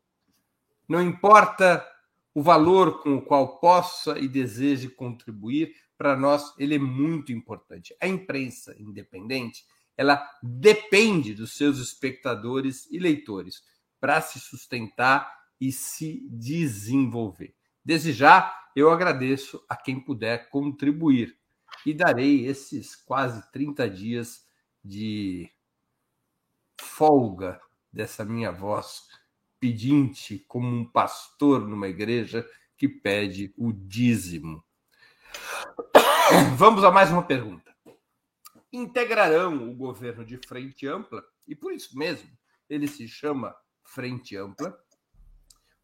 Não importa o valor com o qual possa e deseje contribuir, para nós ele é muito importante. A imprensa independente ela depende dos seus espectadores e leitores para se sustentar e se desenvolver. Desde já, eu agradeço a quem puder contribuir e darei esses quase 30 dias de folga dessa minha voz pedinte, como um pastor numa igreja que pede o dízimo. Vamos a mais uma pergunta. Integrarão o governo de frente ampla, e por isso mesmo ele se chama Frente Ampla,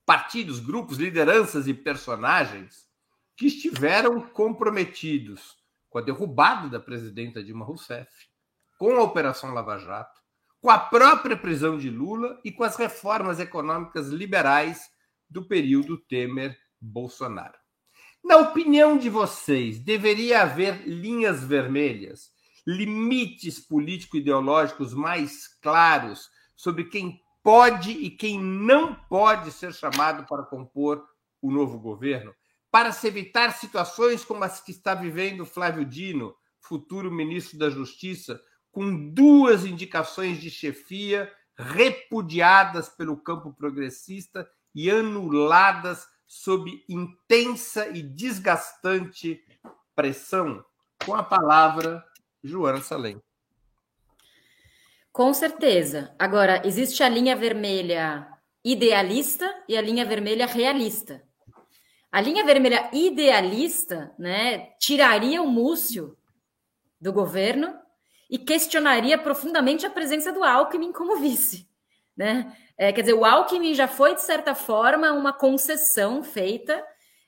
partidos, grupos, lideranças e personagens que estiveram comprometidos com a derrubada da presidenta Dilma Rousseff, com a Operação Lava Jato, com a própria prisão de Lula e com as reformas econômicas liberais do período Temer-Bolsonaro. Na opinião de vocês, deveria haver linhas vermelhas limites político-ideológicos mais claros sobre quem pode e quem não pode ser chamado para compor o novo governo, para se evitar situações como as que está vivendo Flávio Dino, futuro ministro da Justiça, com duas indicações de chefia repudiadas pelo campo progressista e anuladas sob intensa e desgastante pressão. Com a palavra, Joana Salem. Com certeza. Agora, existe a linha vermelha idealista e a linha vermelha realista. A linha vermelha idealista né, tiraria o Múcio do governo e questionaria profundamente a presença do Alckmin como vice. Né? É, quer dizer, o Alckmin já foi, de certa forma, uma concessão feita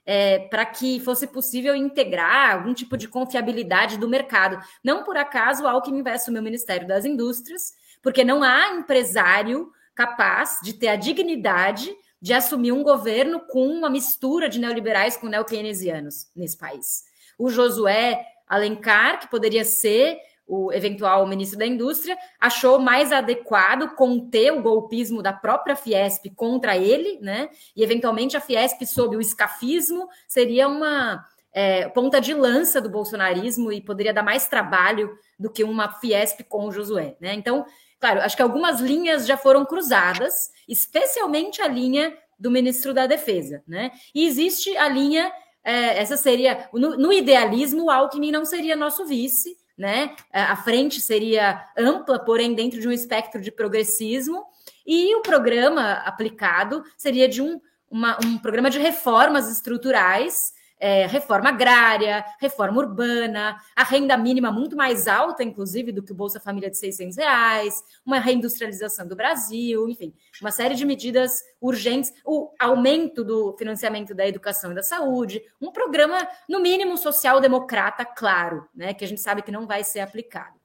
é, para que fosse possível integrar algum tipo de confiabilidade do mercado. Não por acaso o Alckmin vai assumir o Ministério das Indústrias, porque não há empresário capaz de ter a dignidade de assumir um governo com uma mistura de neoliberais com neo-keynesianos nesse país. O Josué Alencar, que poderia ser o eventual ministro da Indústria, achou mais adequado conter o golpismo da própria Fiesp contra ele, né? E eventualmente a Fiesp, sob o escafismo, seria uma é, ponta de lança do bolsonarismo e poderia dar mais trabalho do que uma Fiesp com o Josué, né? Então, claro, acho que algumas linhas já foram cruzadas, especialmente a linha do ministro da Defesa, né? E existe a linha, é, essa seria, no, no idealismo, o Alckmin não seria nosso vice, né? A frente seria ampla, porém dentro de um espectro de progressismo, e o programa aplicado seria de um, uma, um programa de reformas estruturais é, reforma agrária, reforma urbana, a renda mínima muito mais alta, inclusive, do que o Bolsa Família de 600 reais, uma reindustrialização do Brasil, enfim, uma série de medidas urgentes, o aumento do financiamento da educação e da saúde, um programa, no mínimo, social-democrata, claro, né, que a gente sabe que não vai ser aplicado.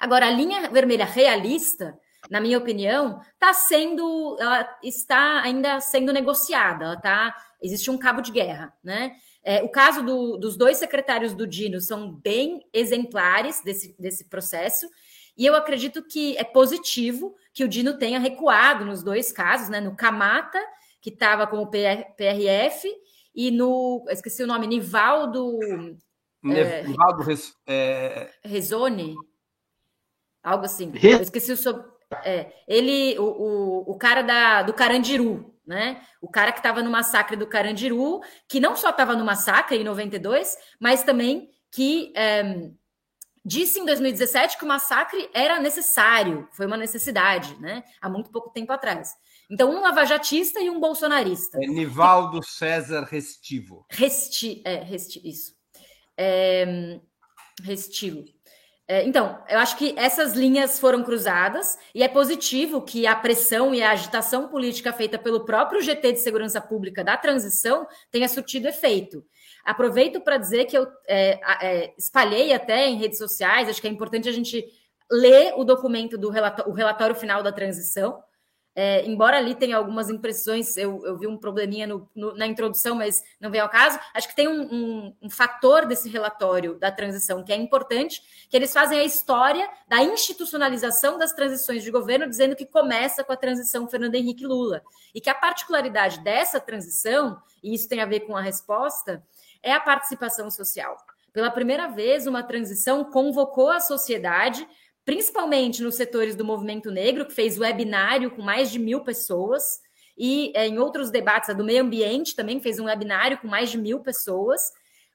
Agora, a linha vermelha realista, na minha opinião, está sendo, ela está ainda sendo negociada, ela está existe um cabo de guerra, né? É, o caso do, dos dois secretários do Dino são bem exemplares desse, desse processo. E eu acredito que é positivo que o Dino tenha recuado nos dois casos, né? No Camata, que estava com o PRF, e no. Esqueci o nome, Nivaldo. É, Nivaldo é... Rezone? Algo assim. Eu esqueci o sobre. É, ele, o, o, o cara da, do Carandiru, né? O cara que estava no massacre do Carandiru, que não só estava no massacre em 92, mas também que é, disse em 2017 que o massacre era necessário, foi uma necessidade, né? Há muito pouco tempo atrás. Então, um lavajatista e um bolsonarista. É Nivaldo César Restivo. Resti, é, resti, isso. É, restilo. É, então, eu acho que essas linhas foram cruzadas e é positivo que a pressão e a agitação política feita pelo próprio GT de Segurança Pública da transição tenha surtido efeito. Aproveito para dizer que eu é, é, espalhei até em redes sociais, acho que é importante a gente ler o documento do o relatório final da transição, é, embora ali tenha algumas impressões, eu, eu vi um probleminha no, no, na introdução, mas não vem ao caso. Acho que tem um, um, um, fator desse relatório da transição que é importante, que eles fazem a história da institucionalização das transições de governo, dizendo que começa com a transição Fernando Henrique Lula. E que a particularidade dessa transição, e isso tem a ver com a resposta, é a participação social. Pela primeira vez, uma transição convocou a sociedade principalmente nos setores do movimento negro, que fez webinário com mais de mil pessoas, e é, em outros debates, a do meio ambiente também fez um webinário com mais de mil pessoas,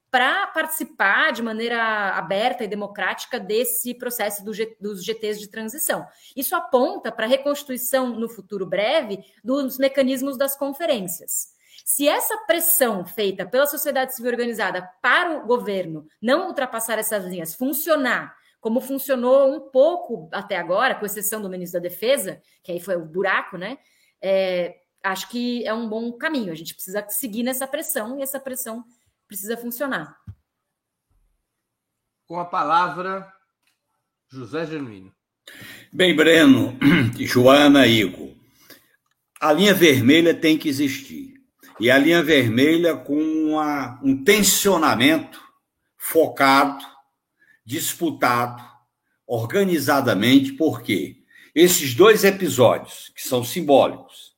para participar de maneira aberta e democrática desse processo do G, dos GTs de transição. Isso aponta para a reconstituição no futuro breve dos mecanismos das conferências. Se essa pressão feita pela sociedade civil organizada para o governo não ultrapassar essas linhas funcionar como funcionou um pouco até agora, com exceção do ministro da Defesa, que aí foi o buraco, né? É, acho que é um bom caminho. A gente precisa seguir nessa pressão e essa pressão precisa funcionar. Com a palavra, José Genuíno. Bem, Breno, Joana, Igor, a linha vermelha tem que existir. E a linha vermelha com uma, um tensionamento focado disputado organizadamente, porque esses dois episódios, que são simbólicos,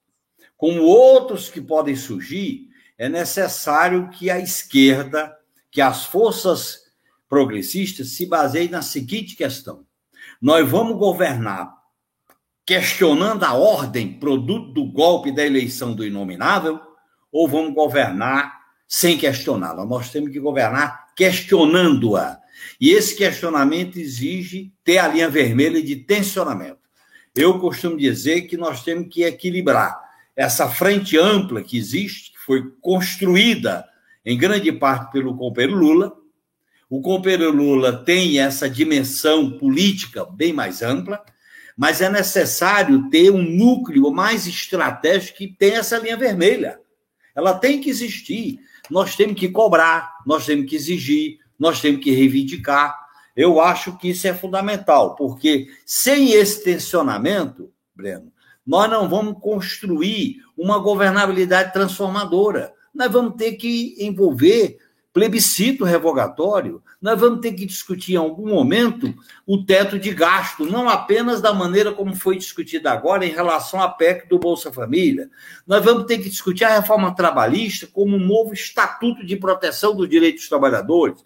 como outros que podem surgir, é necessário que a esquerda, que as forças progressistas se baseiem na seguinte questão: nós vamos governar questionando a ordem produto do golpe da eleição do inominável, ou vamos governar sem questioná-la? Nós temos que governar questionando-a e esse questionamento exige ter a linha vermelha de tensionamento. Eu costumo dizer que nós temos que equilibrar essa frente ampla que existe, que foi construída em grande parte pelo companheiro Lula. O companheiro Lula tem essa dimensão política bem mais ampla, mas é necessário ter um núcleo mais estratégico que tenha essa linha vermelha. Ela tem que existir. Nós temos que cobrar, nós temos que exigir, nós temos que reivindicar. Eu acho que isso é fundamental, porque sem esse tensionamento, Breno, nós não vamos construir uma governabilidade transformadora. Nós vamos ter que envolver plebiscito revogatório, nós vamos ter que discutir em algum momento o teto de gasto, não apenas da maneira como foi discutida agora em relação à PEC do Bolsa Família. Nós vamos ter que discutir a reforma trabalhista como um novo estatuto de proteção dos direitos dos trabalhadores.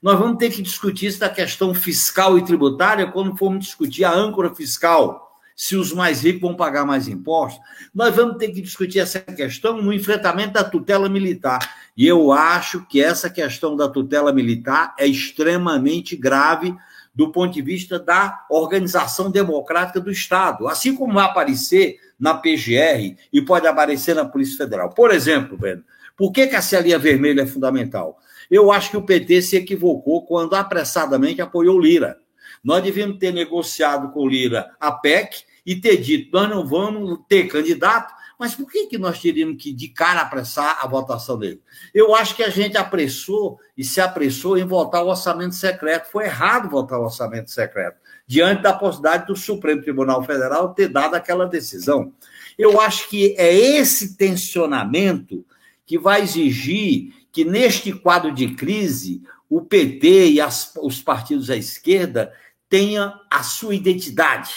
Nós vamos ter que discutir isso da questão fiscal e tributária quando formos discutir a âncora fiscal, se os mais ricos vão pagar mais impostos. Nós vamos ter que discutir essa questão no enfrentamento da tutela militar. E eu acho que essa questão da tutela militar é extremamente grave do ponto de vista da organização democrática do Estado, assim como vai aparecer na PGR e pode aparecer na Polícia Federal. Por exemplo, Breno, por que, que essa linha vermelha é fundamental? Eu acho que o PT se equivocou quando apressadamente apoiou Lira. Nós devíamos ter negociado com Lira a PEC e ter dito: nós não vamos ter candidato, mas por que, que nós teríamos que de cara apressar a votação dele? Eu acho que a gente apressou e se apressou em votar o orçamento secreto. Foi errado votar o orçamento secreto, diante da possibilidade do Supremo Tribunal Federal ter dado aquela decisão. Eu acho que é esse tensionamento que vai exigir que neste quadro de crise, o PT e as, os partidos à esquerda tenha a sua identidade,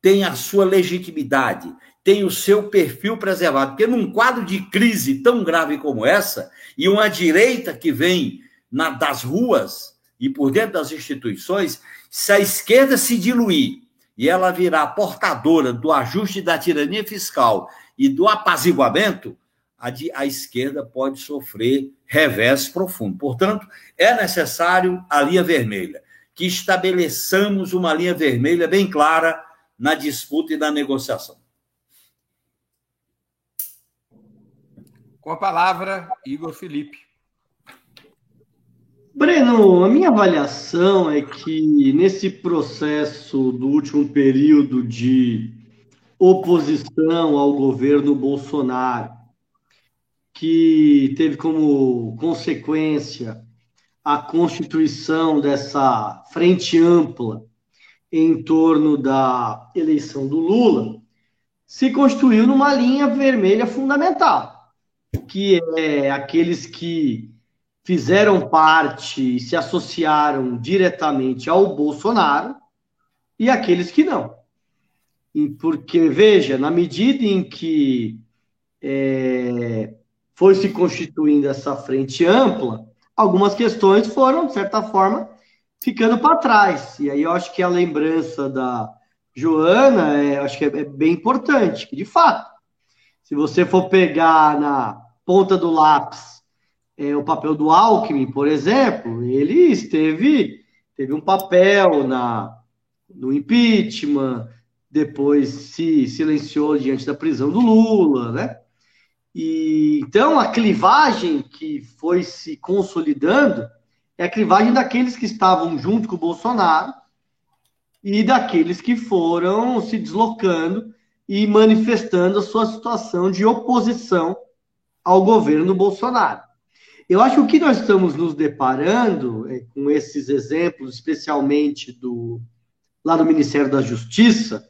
tenha a sua legitimidade, tenha o seu perfil preservado. Porque num quadro de crise tão grave como essa, e uma direita que vem na, das ruas e por dentro das instituições, se a esquerda se diluir e ela virar portadora do ajuste da tirania fiscal e do apaziguamento, a, de, a esquerda pode sofrer revés profundo. Portanto, é necessário a linha vermelha, que estabeleçamos uma linha vermelha bem clara na disputa e na negociação. Com a palavra, Igor Felipe. Breno, a minha avaliação é que nesse processo do último período de oposição ao governo Bolsonaro, que teve como consequência a constituição dessa frente ampla em torno da eleição do Lula, se constituiu numa linha vermelha fundamental, que é aqueles que fizeram parte e se associaram diretamente ao Bolsonaro e aqueles que não. Porque, veja, na medida em que é, foi se constituindo essa frente ampla, algumas questões foram, de certa forma, ficando para trás. E aí eu acho que a lembrança da Joana, é, acho que é, é bem importante, que de fato, se você for pegar na ponta do lápis é, o papel do Alckmin, por exemplo, ele esteve, teve um papel na, no impeachment, depois se silenciou diante da prisão do Lula, né? E, então, a clivagem que foi se consolidando é a clivagem daqueles que estavam junto com o Bolsonaro e daqueles que foram se deslocando e manifestando a sua situação de oposição ao governo Bolsonaro. Eu acho que o que nós estamos nos deparando é, com esses exemplos, especialmente do lá do Ministério da Justiça,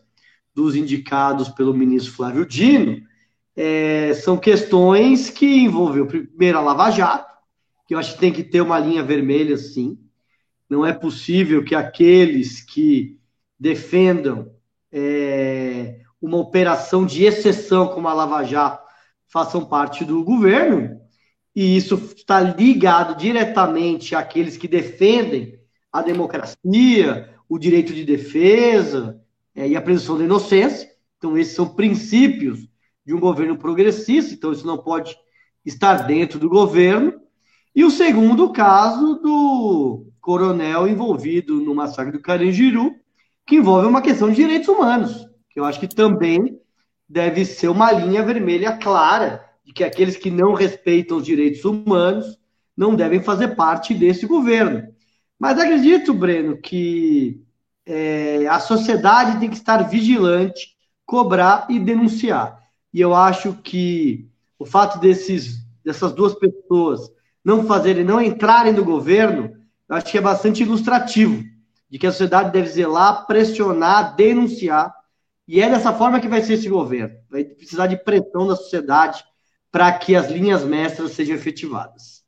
dos indicados pelo ministro Flávio Dino, é, são questões que envolveu primeiro a Lava Jato, que eu acho que tem que ter uma linha vermelha, sim. Não é possível que aqueles que defendam é, uma operação de exceção como a Lava Jato façam parte do governo, e isso está ligado diretamente àqueles que defendem a democracia, o direito de defesa é, e a presunção da inocência. Então, esses são princípios de um governo progressista, então isso não pode estar dentro do governo. E o segundo caso do coronel envolvido no massacre do Carangiru, que envolve uma questão de direitos humanos, que eu acho que também deve ser uma linha vermelha clara de que aqueles que não respeitam os direitos humanos não devem fazer parte desse governo. Mas acredito, Breno, que é, a sociedade tem que estar vigilante, cobrar e denunciar. E eu acho que o fato desses, dessas duas pessoas não fazerem, não entrarem no governo, eu acho que é bastante ilustrativo de que a sociedade deve zelar, pressionar, denunciar. E é dessa forma que vai ser esse governo. Vai precisar de pressão da sociedade para que as linhas mestras sejam efetivadas.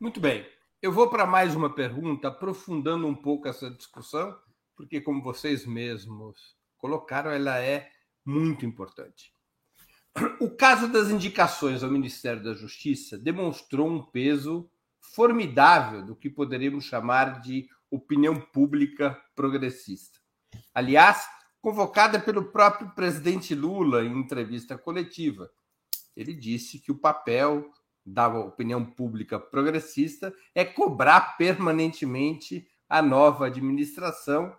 Muito bem. Eu vou para mais uma pergunta, aprofundando um pouco essa discussão, porque, como vocês mesmos colocaram, ela é muito importante. O caso das indicações ao Ministério da Justiça demonstrou um peso formidável do que poderíamos chamar de opinião pública progressista. Aliás, convocada pelo próprio presidente Lula em entrevista coletiva. Ele disse que o papel da opinião pública progressista é cobrar permanentemente a nova administração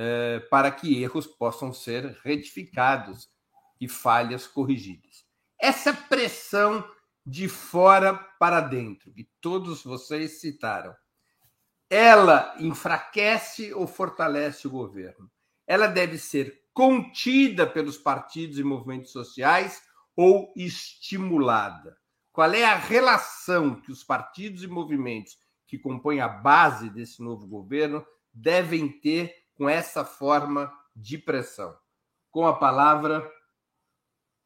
eh, para que erros possam ser retificados e falhas corrigidas. Essa pressão de fora para dentro, que todos vocês citaram, ela enfraquece ou fortalece o governo? Ela deve ser contida pelos partidos e movimentos sociais ou estimulada? Qual é a relação que os partidos e movimentos que compõem a base desse novo governo devem ter com essa forma de pressão. Com a palavra,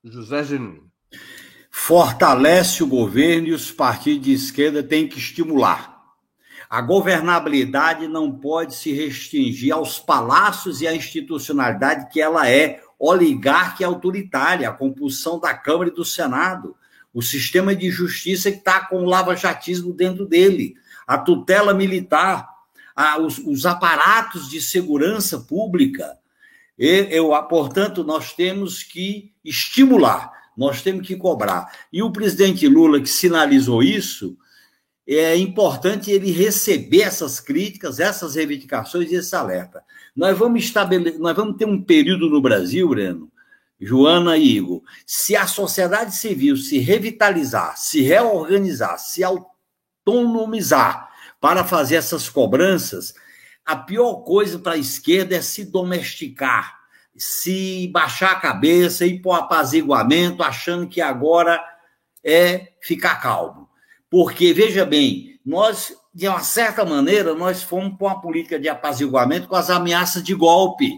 José Genuíno. Fortalece o governo e os partidos de esquerda têm que estimular. A governabilidade não pode se restringir aos palácios e à institucionalidade que ela é oligarca e autoritária, a compulsão da Câmara e do Senado, o sistema de justiça que está com o lava-jatismo dentro dele, a tutela militar, a, os, os, aparatos de segurança pública. E, eu, portanto, nós temos que estimular, nós temos que cobrar. E o presidente Lula, que sinalizou isso, é importante ele receber essas críticas, essas reivindicações e esse alerta. Nós vamos estabelecer, nós vamos ter um período no Brasil, Breno, Joana e Igor, se a sociedade civil se revitalizar, se reorganizar, se autonomizar para fazer essas cobranças, a pior coisa para a esquerda é se domesticar, se baixar a cabeça e pôr apaziguamento, achando que agora é ficar calmo. Porque, veja bem, nós, de uma certa maneira, nós fomos com a política de apaziguamento com as ameaças de golpe.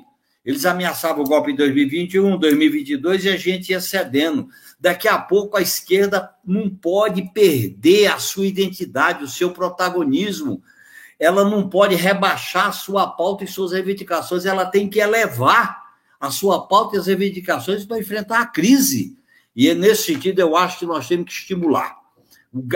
Eles ameaçavam o golpe em 2021, 2022 e a gente ia cedendo. Daqui a pouco a esquerda não pode perder a sua identidade, o seu protagonismo. Ela não pode rebaixar a sua pauta e suas reivindicações, ela tem que elevar a sua pauta e as reivindicações para enfrentar a crise. E é nesse sentido eu acho que nós temos que estimular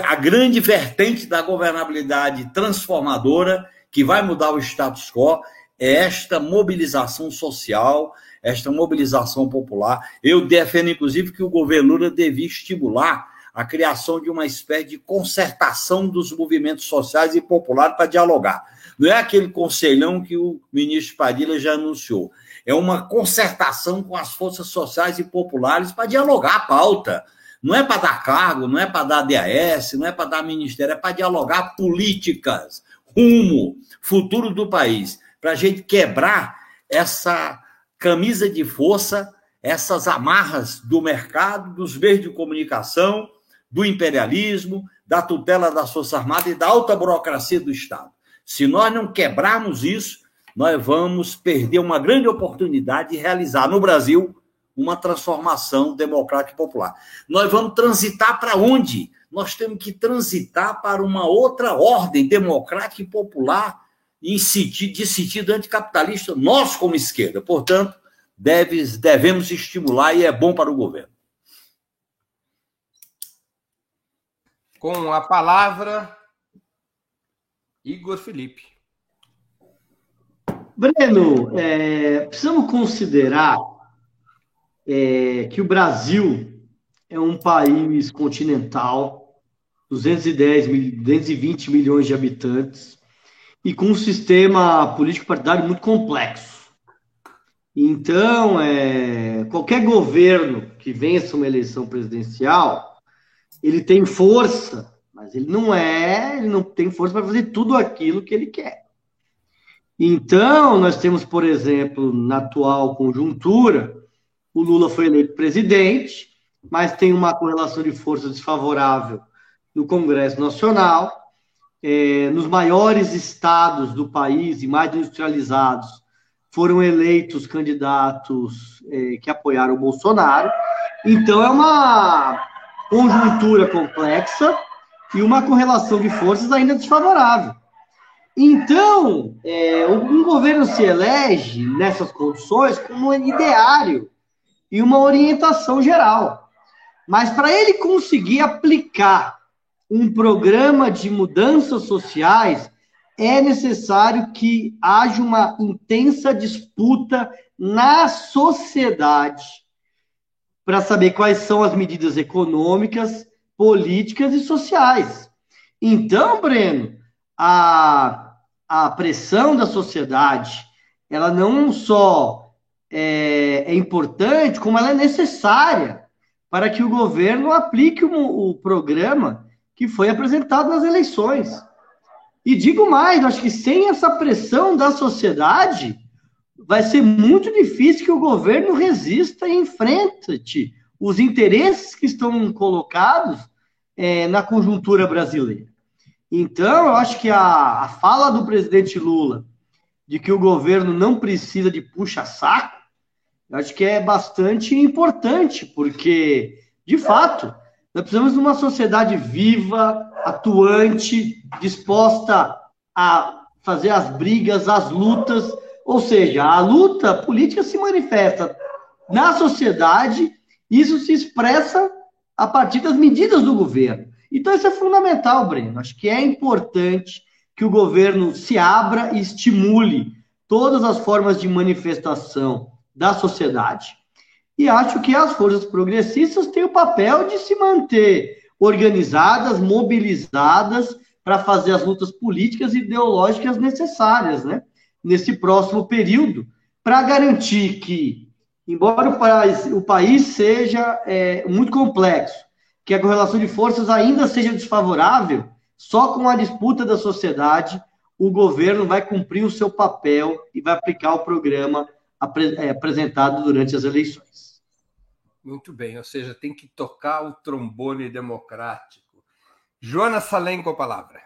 a grande vertente da governabilidade transformadora que vai mudar o status quo esta mobilização social, esta mobilização popular. Eu defendo, inclusive, que o governo Lula devia estimular a criação de uma espécie de concertação dos movimentos sociais e populares para dialogar. Não é aquele conselhão que o ministro Padilha já anunciou. É uma concertação com as forças sociais e populares para dialogar a pauta não é para dar cargo, não é para dar DAS, não é para dar ministério, é para dialogar políticas, rumo, futuro do país, para a gente quebrar essa camisa de força, essas amarras do mercado, dos meios de comunicação, do imperialismo, da tutela das Forças Armadas e da alta burocracia do Estado. Se nós não quebrarmos isso, nós vamos perder uma grande oportunidade de realizar no Brasil uma transformação democrática e popular. Nós vamos transitar para onde? Nós temos que transitar para uma outra ordem democrática e popular em sentido, de sentido anticapitalista, nós como esquerda. Portanto, deve, devemos estimular e é bom para o governo. Com a palavra, Igor Felipe. Breno, é, precisamos considerar é, que o Brasil é um país continental, 210, 220 milhões de habitantes, e com um sistema político partidário muito complexo. Então, é, qualquer governo que vença uma eleição presidencial, ele tem força, mas ele não é, ele não tem força para fazer tudo aquilo que ele quer. Então, nós temos, por exemplo, na atual conjuntura, o Lula foi eleito presidente, mas tem uma correlação de forças desfavorável no Congresso Nacional. É, nos maiores estados do país e mais industrializados, foram eleitos candidatos é, que apoiaram o Bolsonaro. Então, é uma conjuntura complexa e uma correlação de forças ainda desfavorável. Então, é, um governo se elege nessas condições como um ideário e uma orientação geral. Mas para ele conseguir aplicar um programa de mudanças sociais, é necessário que haja uma intensa disputa na sociedade para saber quais são as medidas econômicas, políticas e sociais. Então, Breno, a, a pressão da sociedade, ela não só é, é importante, como ela é necessária para que o governo aplique o, o programa que foi apresentado nas eleições. E digo mais, acho que sem essa pressão da sociedade, vai ser muito difícil que o governo resista e enfrente os interesses que estão colocados é, na conjuntura brasileira. Então, eu acho que a, a fala do presidente Lula de que o governo não precisa de puxa-saco eu acho que é bastante importante, porque, de fato, nós precisamos de uma sociedade viva, atuante, disposta a fazer as brigas, as lutas, ou seja, a luta política se manifesta na sociedade, isso se expressa a partir das medidas do governo. Então, isso é fundamental, Breno. Acho que é importante que o governo se abra e estimule todas as formas de manifestação da sociedade. E acho que as forças progressistas têm o papel de se manter organizadas, mobilizadas para fazer as lutas políticas e ideológicas necessárias, né? Nesse próximo período, para garantir que, embora o país, o país seja é, muito complexo, que a correlação de forças ainda seja desfavorável, só com a disputa da sociedade o governo vai cumprir o seu papel e vai aplicar o programa é, apresentado durante as eleições. Muito bem, ou seja, tem que tocar o trombone democrático. Joana Salem com a palavra.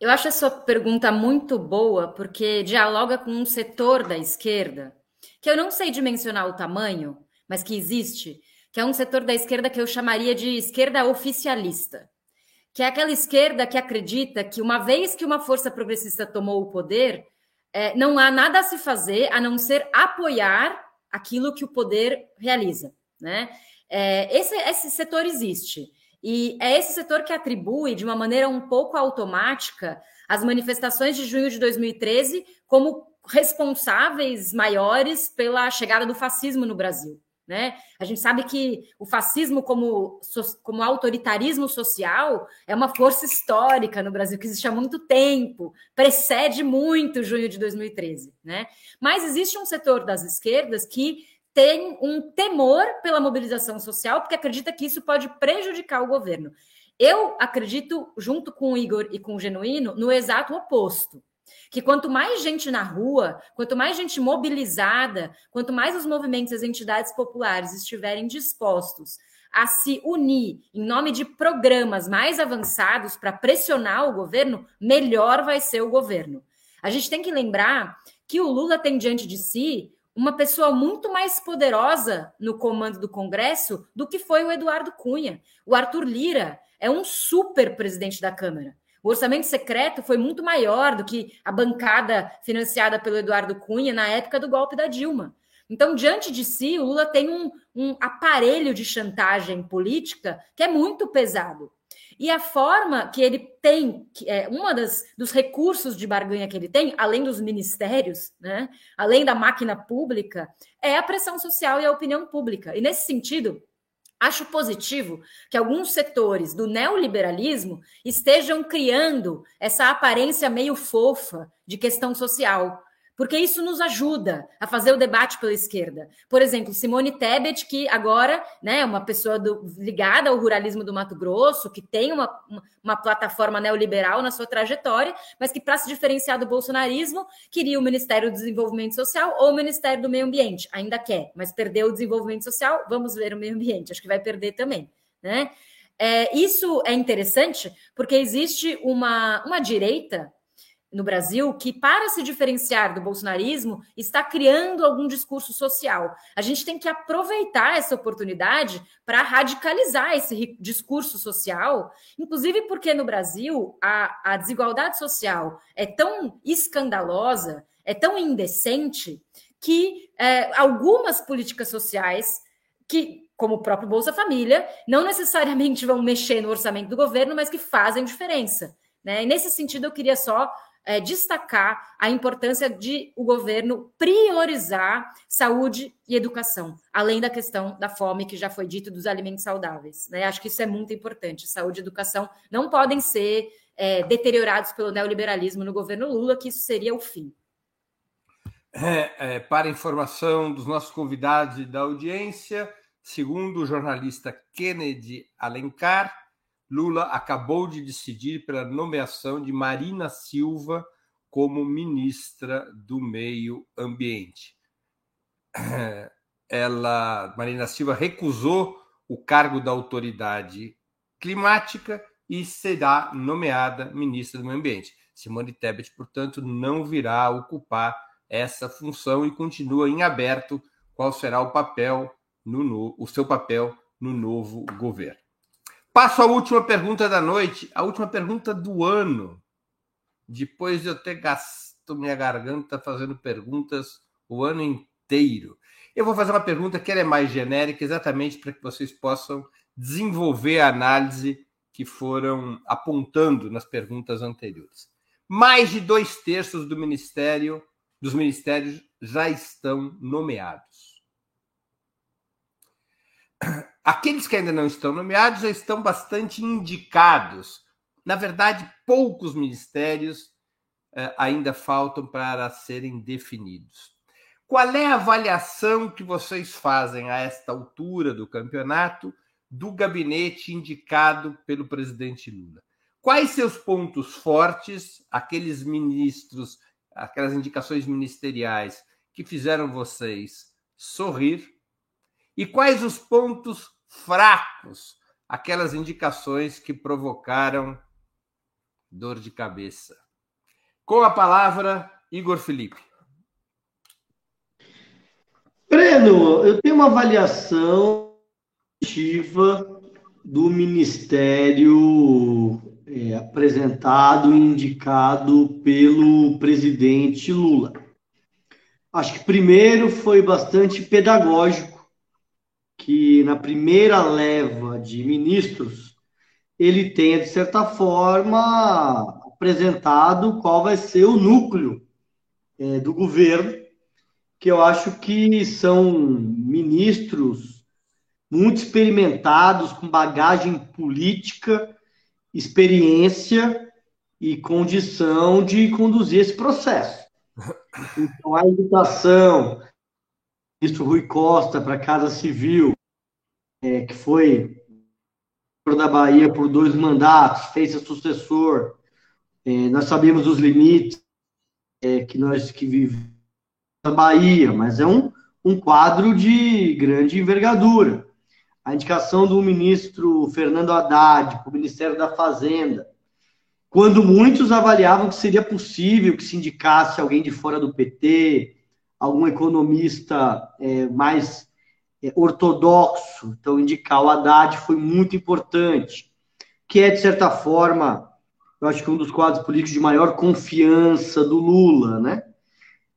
Eu acho a sua pergunta muito boa, porque dialoga com um setor da esquerda, que eu não sei dimensionar o tamanho, mas que existe, que é um setor da esquerda que eu chamaria de esquerda oficialista, que é aquela esquerda que acredita que uma vez que uma força progressista tomou o poder, é, não há nada a se fazer a não ser apoiar aquilo que o poder realiza, né? É, esse, esse setor existe e é esse setor que atribui de uma maneira um pouco automática as manifestações de junho de 2013 como responsáveis maiores pela chegada do fascismo no Brasil. Né? A gente sabe que o fascismo, como, como autoritarismo social, é uma força histórica no Brasil que existe há muito tempo, precede muito junho de 2013. Né? Mas existe um setor das esquerdas que tem um temor pela mobilização social, porque acredita que isso pode prejudicar o governo. Eu acredito, junto com o Igor e com o Genuíno, no exato oposto que quanto mais gente na rua, quanto mais gente mobilizada, quanto mais os movimentos e as entidades populares estiverem dispostos a se unir em nome de programas mais avançados para pressionar o governo, melhor vai ser o governo. A gente tem que lembrar que o Lula tem diante de si uma pessoa muito mais poderosa no comando do Congresso do que foi o Eduardo Cunha. O Arthur Lira é um super presidente da Câmara. O orçamento secreto foi muito maior do que a bancada financiada pelo Eduardo Cunha na época do golpe da Dilma. Então, diante de si, o Lula tem um, um aparelho de chantagem política que é muito pesado. E a forma que ele tem, que é uma das dos recursos de barganha que ele tem, além dos ministérios, né, além da máquina pública, é a pressão social e a opinião pública. E nesse sentido, Acho positivo que alguns setores do neoliberalismo estejam criando essa aparência meio fofa de questão social, porque isso nos ajuda a fazer o debate pela esquerda. Por exemplo, Simone Tebet, que agora né, é uma pessoa do, ligada ao ruralismo do Mato Grosso, que tem uma, uma, uma plataforma neoliberal na sua trajetória, mas que, para se diferenciar do bolsonarismo, queria o Ministério do Desenvolvimento Social ou o Ministério do Meio Ambiente. Ainda quer, mas perdeu o desenvolvimento social, vamos ver o meio ambiente, acho que vai perder também. Né? É, isso é interessante porque existe uma, uma direita no Brasil que, para se diferenciar do bolsonarismo, está criando algum discurso social. A gente tem que aproveitar essa oportunidade para radicalizar esse discurso social, inclusive porque no Brasil a, a desigualdade social é tão escandalosa, é tão indecente, que é, algumas políticas sociais que como o próprio Bolsa Família, não necessariamente vão mexer no orçamento do governo, mas que fazem diferença. Né? E nesse sentido, eu queria só é, destacar a importância de o governo priorizar saúde e educação, além da questão da fome, que já foi dito, dos alimentos saudáveis. Né? Acho que isso é muito importante. Saúde e educação não podem ser é, deteriorados pelo neoliberalismo no governo Lula, que isso seria o fim. É, é, para informação dos nossos convidados e da audiência, segundo o jornalista Kennedy Alencar, Lula acabou de decidir pela nomeação de Marina Silva como ministra do Meio Ambiente. Ela, Marina Silva, recusou o cargo da autoridade climática e será nomeada ministra do Meio Ambiente. Simone Tebet, portanto, não virá ocupar essa função e continua em aberto qual será o papel no, o seu papel no novo governo. Passo a última pergunta da noite, a última pergunta do ano. depois de eu ter gasto minha garganta fazendo perguntas o ano inteiro. Eu vou fazer uma pergunta que é mais genérica, exatamente para que vocês possam desenvolver a análise que foram apontando nas perguntas anteriores. Mais de dois terços do ministério, dos ministérios já estão nomeados. Aqueles que ainda não estão nomeados já estão bastante indicados. Na verdade, poucos ministérios eh, ainda faltam para serem definidos. Qual é a avaliação que vocês fazem a esta altura do campeonato do gabinete indicado pelo presidente Lula? Quais seus pontos fortes, aqueles ministros, aquelas indicações ministeriais que fizeram vocês sorrir? E quais os pontos fracos, aquelas indicações que provocaram dor de cabeça? Com a palavra, Igor Felipe. Breno, eu tenho uma avaliação positiva do Ministério é, apresentado e indicado pelo presidente Lula. Acho que primeiro foi bastante pedagógico, que na primeira leva de ministros ele tenha, de certa forma, apresentado qual vai ser o núcleo é, do governo que eu acho que são ministros muito experimentados, com bagagem política, experiência e condição de conduzir esse processo. Então, a do ministro Rui Costa para a Casa Civil, é, que foi da Bahia por dois mandatos, fez seu sucessor, é, nós sabemos os limites é, que nós que vivemos da Bahia, mas é um, um quadro de grande envergadura. A indicação do ministro Fernando Haddad para o Ministério da Fazenda, quando muitos avaliavam que seria possível que se indicasse alguém de fora do PT, algum economista é, mais é, ortodoxo, então indicar o Haddad foi muito importante, que é, de certa forma, eu acho que um dos quadros políticos de maior confiança do Lula, né?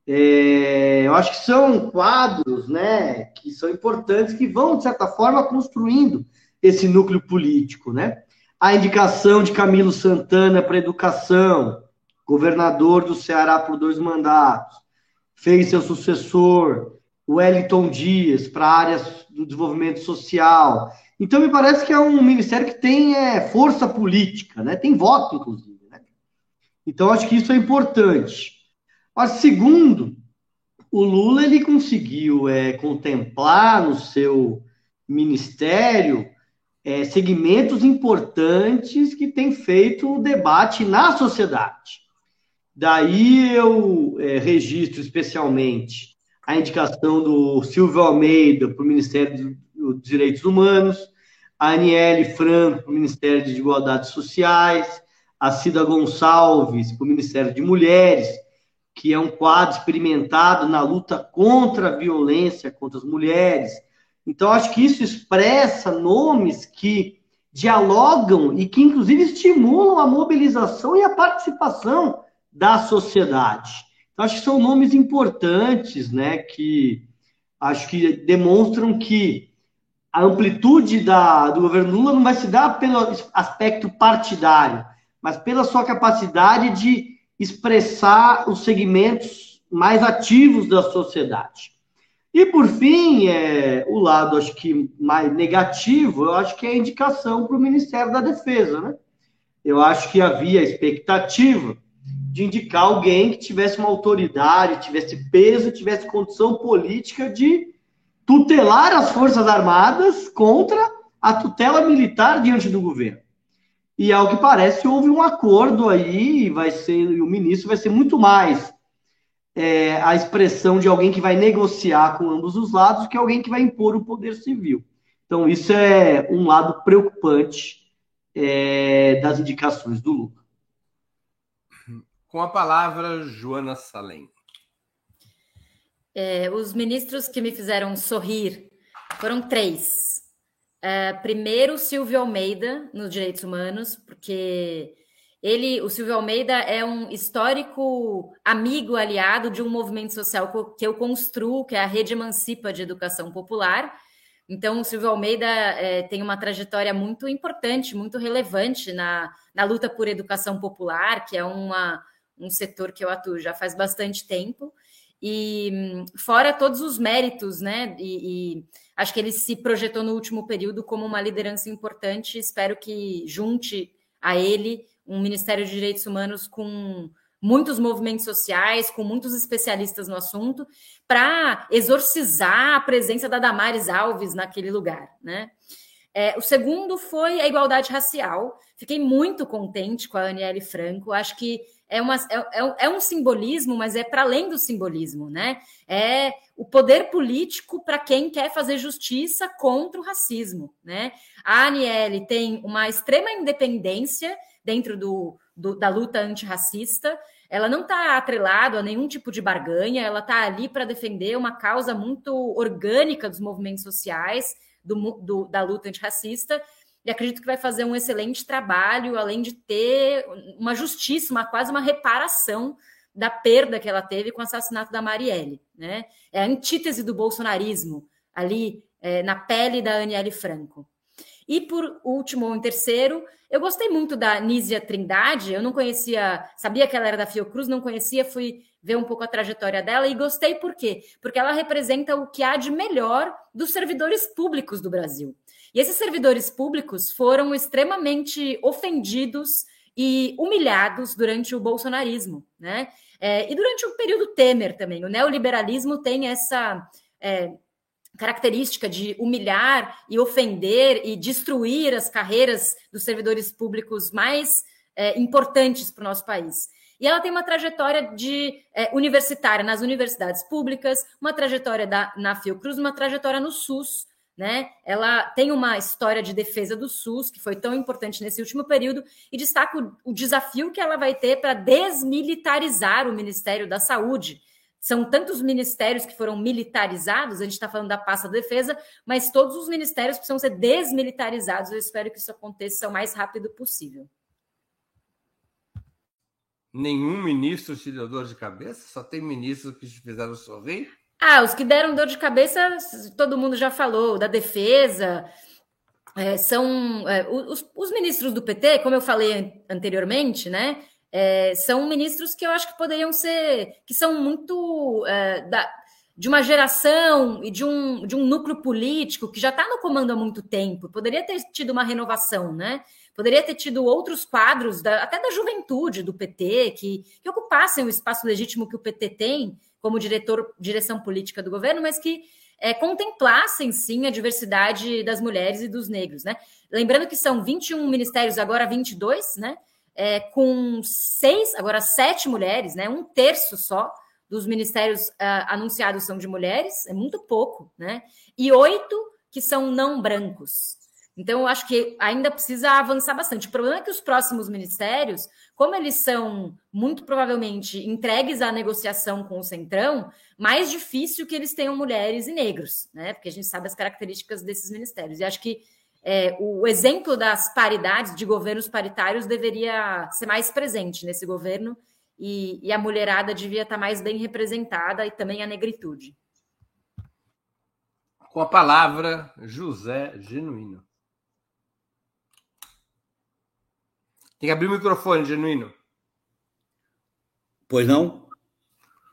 É, eu acho que são quadros né, que são importantes, que vão, de certa forma, construindo esse núcleo político. Né? A indicação de Camilo Santana para educação, governador do Ceará por dois mandatos, fez seu sucessor, Wellington Dias, para áreas do desenvolvimento social. Então, me parece que é um ministério que tem é, força política, né? tem voto, inclusive. Né? Então, acho que isso é importante. Mas, segundo, o Lula ele conseguiu é, contemplar no seu ministério é, segmentos importantes que têm feito o debate na sociedade. Daí eu é, registro especialmente a indicação do Silvio Almeida para o Ministério dos Direitos Humanos, a Aniele Franco para o Ministério de Igualdades Sociais, a Cida Gonçalves para o Ministério de Mulheres, que é um quadro experimentado na luta contra a violência contra as mulheres. Então, acho que isso expressa nomes que dialogam e que, inclusive, estimulam a mobilização e a participação da sociedade. Então, acho que são nomes importantes, né, que acho que demonstram que a amplitude da, do governo Lula não vai se dar pelo aspecto partidário, mas pela sua capacidade de expressar os segmentos mais ativos da sociedade. E, por fim, é, o lado, acho que mais negativo, eu acho que é a indicação para o Ministério da Defesa. Né? Eu acho que havia expectativa de indicar alguém que tivesse uma autoridade, tivesse peso, tivesse condição política de tutelar as Forças Armadas contra a tutela militar diante do governo. E ao que parece, houve um acordo aí, vai ser, e o ministro vai ser muito mais é, a expressão de alguém que vai negociar com ambos os lados que alguém que vai impor o poder civil. Então, isso é um lado preocupante é, das indicações do Lula. Com a palavra, Joana Salem. É, os ministros que me fizeram sorrir foram três. Uh, primeiro, Silvio Almeida, nos direitos humanos, porque ele, o Silvio Almeida, é um histórico amigo, aliado de um movimento social que eu construo, que é a Rede Emancipa de Educação Popular. Então, o Silvio Almeida é, tem uma trajetória muito importante, muito relevante na, na luta por educação popular, que é uma, um setor que eu atuo já faz bastante tempo. E fora todos os méritos, né? E, e acho que ele se projetou no último período como uma liderança importante. Espero que junte a ele um Ministério de Direitos Humanos com muitos movimentos sociais, com muitos especialistas no assunto, para exorcizar a presença da Damares Alves naquele lugar, né? É, o segundo foi a igualdade racial. Fiquei muito contente com a Aniele Franco. Acho que é, uma, é, é, é um simbolismo, mas é para além do simbolismo, né? É o poder político para quem quer fazer justiça contra o racismo, né? A Aniele tem uma extrema independência dentro do, do da luta antirracista. Ela não está atrelada a nenhum tipo de barganha, ela está ali para defender uma causa muito orgânica dos movimentos sociais, do, do, da luta antirracista, e acredito que vai fazer um excelente trabalho, além de ter uma justiça, uma, quase uma reparação da perda que ela teve com o assassinato da Marielle. Né? É a antítese do bolsonarismo ali é, na pele da Aniele Franco. E por último, ou em terceiro, eu gostei muito da Nízia Trindade. Eu não conhecia, sabia que ela era da Fiocruz, não conhecia, fui ver um pouco a trajetória dela e gostei por quê? Porque ela representa o que há de melhor dos servidores públicos do Brasil. E esses servidores públicos foram extremamente ofendidos e humilhados durante o bolsonarismo, né? É, e durante o período Temer também. O neoliberalismo tem essa é, característica de humilhar e ofender e destruir as carreiras dos servidores públicos mais é, importantes para o nosso país. E ela tem uma trajetória de é, universitária nas universidades públicas, uma trajetória da, na Fiocruz, uma trajetória no SUS. Né? Ela tem uma história de defesa do SUS, que foi tão importante nesse último período, e destaca o, o desafio que ela vai ter para desmilitarizar o Ministério da Saúde, são tantos ministérios que foram militarizados, a gente está falando da pasta da defesa, mas todos os ministérios precisam ser desmilitarizados. Eu espero que isso aconteça o mais rápido possível. Nenhum ministro te deu dor de cabeça? Só tem ministros que te fizeram sorrir? Ah, os que deram dor de cabeça, todo mundo já falou, da defesa. É, são é, os, os ministros do PT, como eu falei anteriormente, né? é, são ministros que eu acho que poderiam ser, que são muito é, da, de uma geração e de um, de um núcleo político que já está no comando há muito tempo. Poderia ter tido uma renovação, né? Poderia ter tido outros quadros, da, até da juventude do PT, que, que ocupassem o espaço legítimo que o PT tem como diretor, direção política do governo, mas que é, contemplassem sim a diversidade das mulheres e dos negros, né? Lembrando que são 21 ministérios, agora 22, né? é, com seis, agora sete mulheres, né? Um terço só dos ministérios uh, anunciados são de mulheres, é muito pouco, né? E oito que são não brancos. Então, eu acho que ainda precisa avançar bastante. O problema é que os próximos ministérios, como eles são muito provavelmente entregues à negociação com o Centrão, mais difícil que eles tenham mulheres e negros, né? Porque a gente sabe as características desses ministérios. E acho que é, o exemplo das paridades, de governos paritários, deveria ser mais presente nesse governo e, e, a mulherada devia estar mais bem representada e também a negritude. Com a palavra, José Genuíno. Tem que abrir o microfone, Genuíno. Pois não?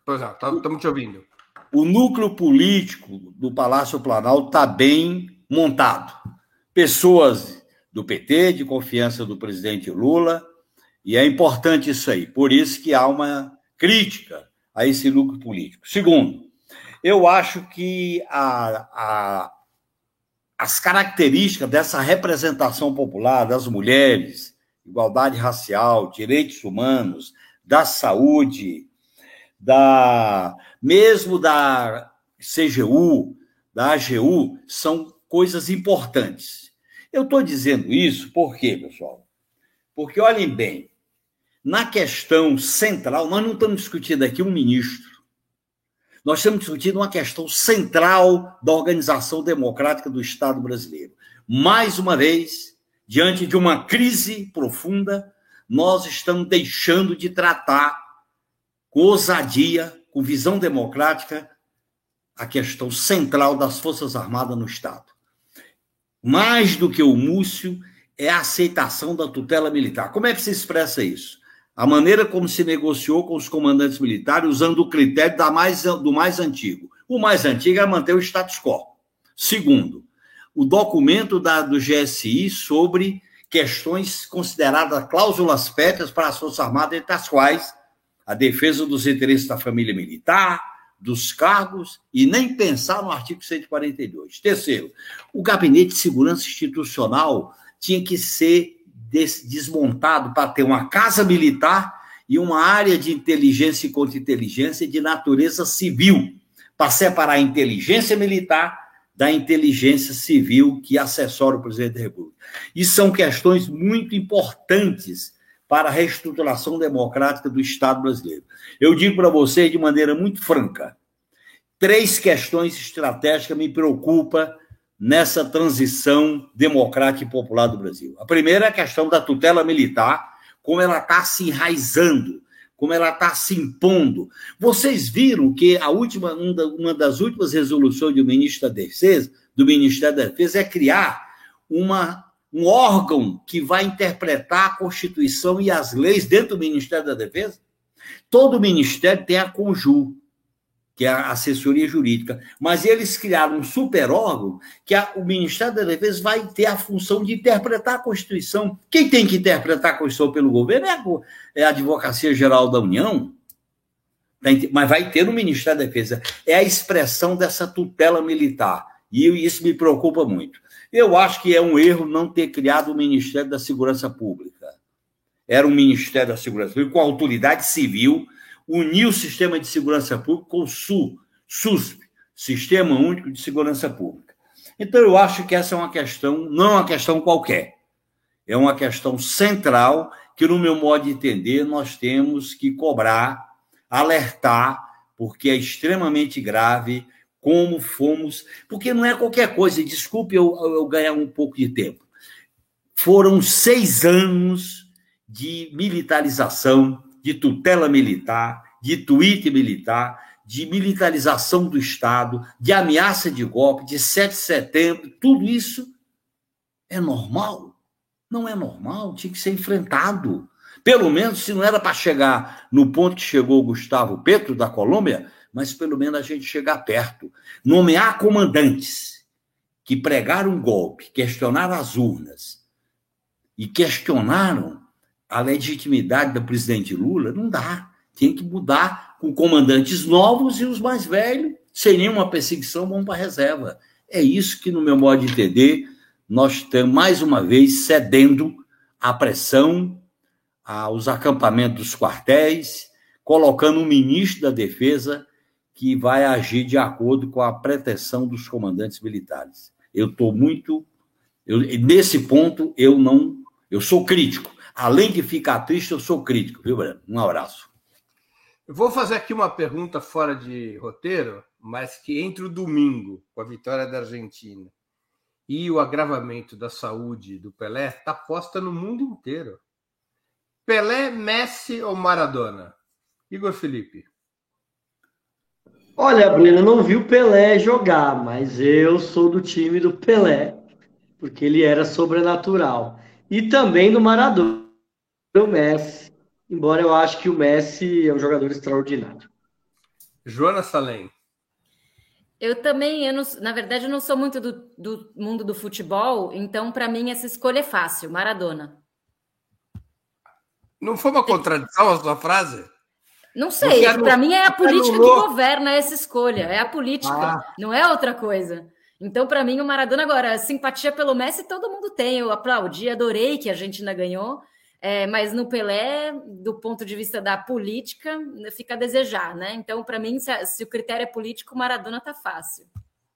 Pois não, estamos tá, te ouvindo. O núcleo político do Palácio Planalto está bem montado pessoas do PT, de confiança do presidente Lula, e é importante isso aí. Por isso que há uma crítica a esse lucro político. Segundo, eu acho que a, a, as características dessa representação popular das mulheres, igualdade racial, direitos humanos, da saúde, da mesmo da CGU, da AGU, são coisas importantes. Eu estou dizendo isso por quê, pessoal? Porque olhem bem, na questão central, nós não estamos discutindo aqui um ministro. Nós estamos discutindo uma questão central da organização democrática do Estado brasileiro. Mais uma vez, diante de uma crise profunda nós estamos deixando de tratar com ousadia, com visão democrática, a questão central das Forças Armadas no Estado. Mais do que o Múcio, é a aceitação da tutela militar. Como é que se expressa isso? A maneira como se negociou com os comandantes militares usando o critério da mais, do mais antigo. O mais antigo é manter o status quo. Segundo, o documento da, do GSI sobre questões consideradas cláusulas pétreas para as Forças Armadas, entre as quais a defesa dos interesses da família militar, dos cargos e nem pensar no artigo 142. Terceiro, o Gabinete de Segurança Institucional tinha que ser desmontado para ter uma casa militar e uma área de inteligência e contra-inteligência de natureza civil, para separar a inteligência militar da inteligência civil que assessora o presidente da República. E são questões muito importantes para a reestruturação democrática do Estado brasileiro. Eu digo para vocês de maneira muito franca, três questões estratégicas me preocupam nessa transição democrática e popular do Brasil. A primeira é a questão da tutela militar, como ela está se enraizando, como ela está se impondo. Vocês viram que a última, uma das últimas resoluções do ministro da Defesa, do Ministério da Defesa, é criar uma um órgão que vai interpretar a Constituição e as leis dentro do Ministério da Defesa? Todo ministério tem a Conju, que é a assessoria jurídica, mas eles criaram um super órgão que a, o Ministério da Defesa vai ter a função de interpretar a Constituição. Quem tem que interpretar a Constituição pelo governo é a, é a Advocacia Geral da União, tá mas vai ter no Ministério da Defesa. É a expressão dessa tutela militar, e isso me preocupa muito. Eu acho que é um erro não ter criado o Ministério da Segurança Pública. Era um Ministério da Segurança Pública com autoridade civil, unir o sistema de segurança pública com o SU, SUSP, Sistema Único de Segurança Pública. Então, eu acho que essa é uma questão, não é uma questão qualquer, é uma questão central que, no meu modo de entender, nós temos que cobrar, alertar, porque é extremamente grave como fomos, porque não é qualquer coisa, desculpe eu, eu ganhar um pouco de tempo. Foram seis anos de militarização, de tutela militar, de tweet militar, de militarização do Estado, de ameaça de golpe, de 7 de setembro, tudo isso é normal? Não é normal, tinha que ser enfrentado. Pelo menos, se não era para chegar no ponto que chegou o Gustavo Petro, da Colômbia, mas pelo menos a gente chegar perto. Nomear comandantes que pregaram golpe, questionaram as urnas e questionaram a legitimidade do presidente Lula, não dá. Tem que mudar com comandantes novos e os mais velhos, sem nenhuma perseguição, vão para a reserva. É isso que, no meu modo de entender, nós estamos, mais uma vez, cedendo à pressão, aos acampamentos dos quartéis, colocando um ministro da Defesa que vai agir de acordo com a pretensão dos comandantes militares. Eu estou muito. Eu, nesse ponto, eu não. Eu sou crítico. Além de ficar triste, eu sou crítico, viu, Breno? Um abraço. Eu vou fazer aqui uma pergunta fora de roteiro, mas que entre o domingo, com a vitória da Argentina, e o agravamento da saúde do Pelé, está posta no mundo inteiro. Pelé, Messi ou Maradona? Igor Felipe. Olha, Breno, eu não vi o Pelé jogar, mas eu sou do time do Pelé, porque ele era sobrenatural. E também do Maradona, o Messi, embora eu acho que o Messi é um jogador extraordinário. Joana Salem. Eu também, eu não, na verdade, eu não sou muito do, do mundo do futebol, então para mim essa escolha é fácil, Maradona. Não foi uma contradição a sua frase? Não sei, para mim é a política anulou. que governa essa escolha, é a política, ah. não é outra coisa. Então, para mim, o Maradona agora, simpatia pelo Messi todo mundo tem. Eu aplaudi, adorei que a Argentina ganhou, é, mas no Pelé, do ponto de vista da política, fica a desejar, né? Então, para mim, se, se, o critério é político, o Maradona tá fácil.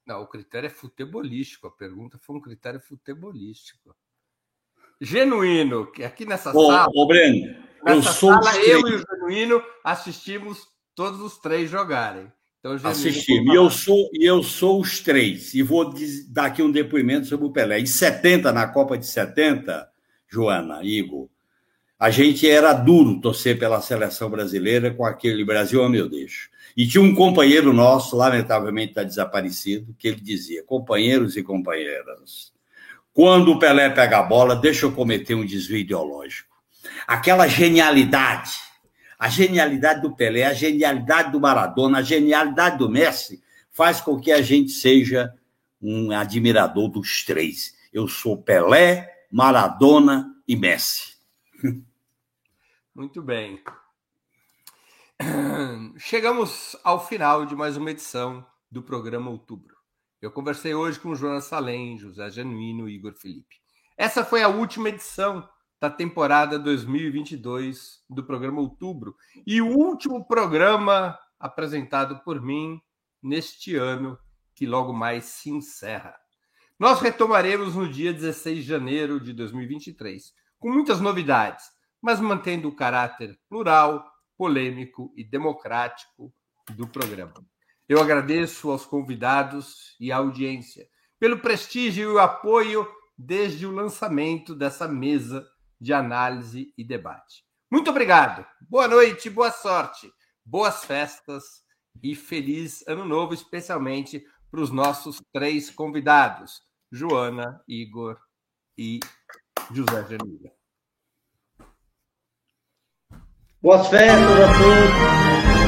Não, o critério é futebolístico. A pergunta foi um critério futebolístico. Genuíno, que aqui nessa ô, sala. Ô, Breno, eu sou sala, eu e o Genuíno assistimos todos os três jogarem. Então, Assistimos. E eu, sou, e eu sou os três. E vou dar aqui um depoimento sobre o Pelé. Em 70, na Copa de 70, Joana, Igor, a gente era duro torcer pela seleção brasileira com aquele Brasil a meu deixo. E tinha um companheiro nosso, lamentavelmente está desaparecido, que ele dizia: companheiros e companheiras, quando o Pelé pega a bola, deixa eu cometer um desvio ideológico. Aquela genialidade, a genialidade do Pelé, a genialidade do Maradona, a genialidade do Messi, faz com que a gente seja um admirador dos três. Eu sou Pelé, Maradona e Messi. Muito bem. Chegamos ao final de mais uma edição do programa Outubro. Eu conversei hoje com Jonas Salem, José Genuíno e Igor Felipe. Essa foi a última edição da temporada 2022 do programa Outubro e o último programa apresentado por mim neste ano que logo mais se encerra. Nós retomaremos no dia 16 de janeiro de 2023, com muitas novidades, mas mantendo o caráter plural, polêmico e democrático do programa. Eu agradeço aos convidados e à audiência pelo prestígio e o apoio desde o lançamento dessa mesa de análise e debate. Muito obrigado. Boa noite, boa sorte, boas festas e feliz ano novo, especialmente para os nossos três convidados, Joana, Igor e José Genilha. Boas festas a todos.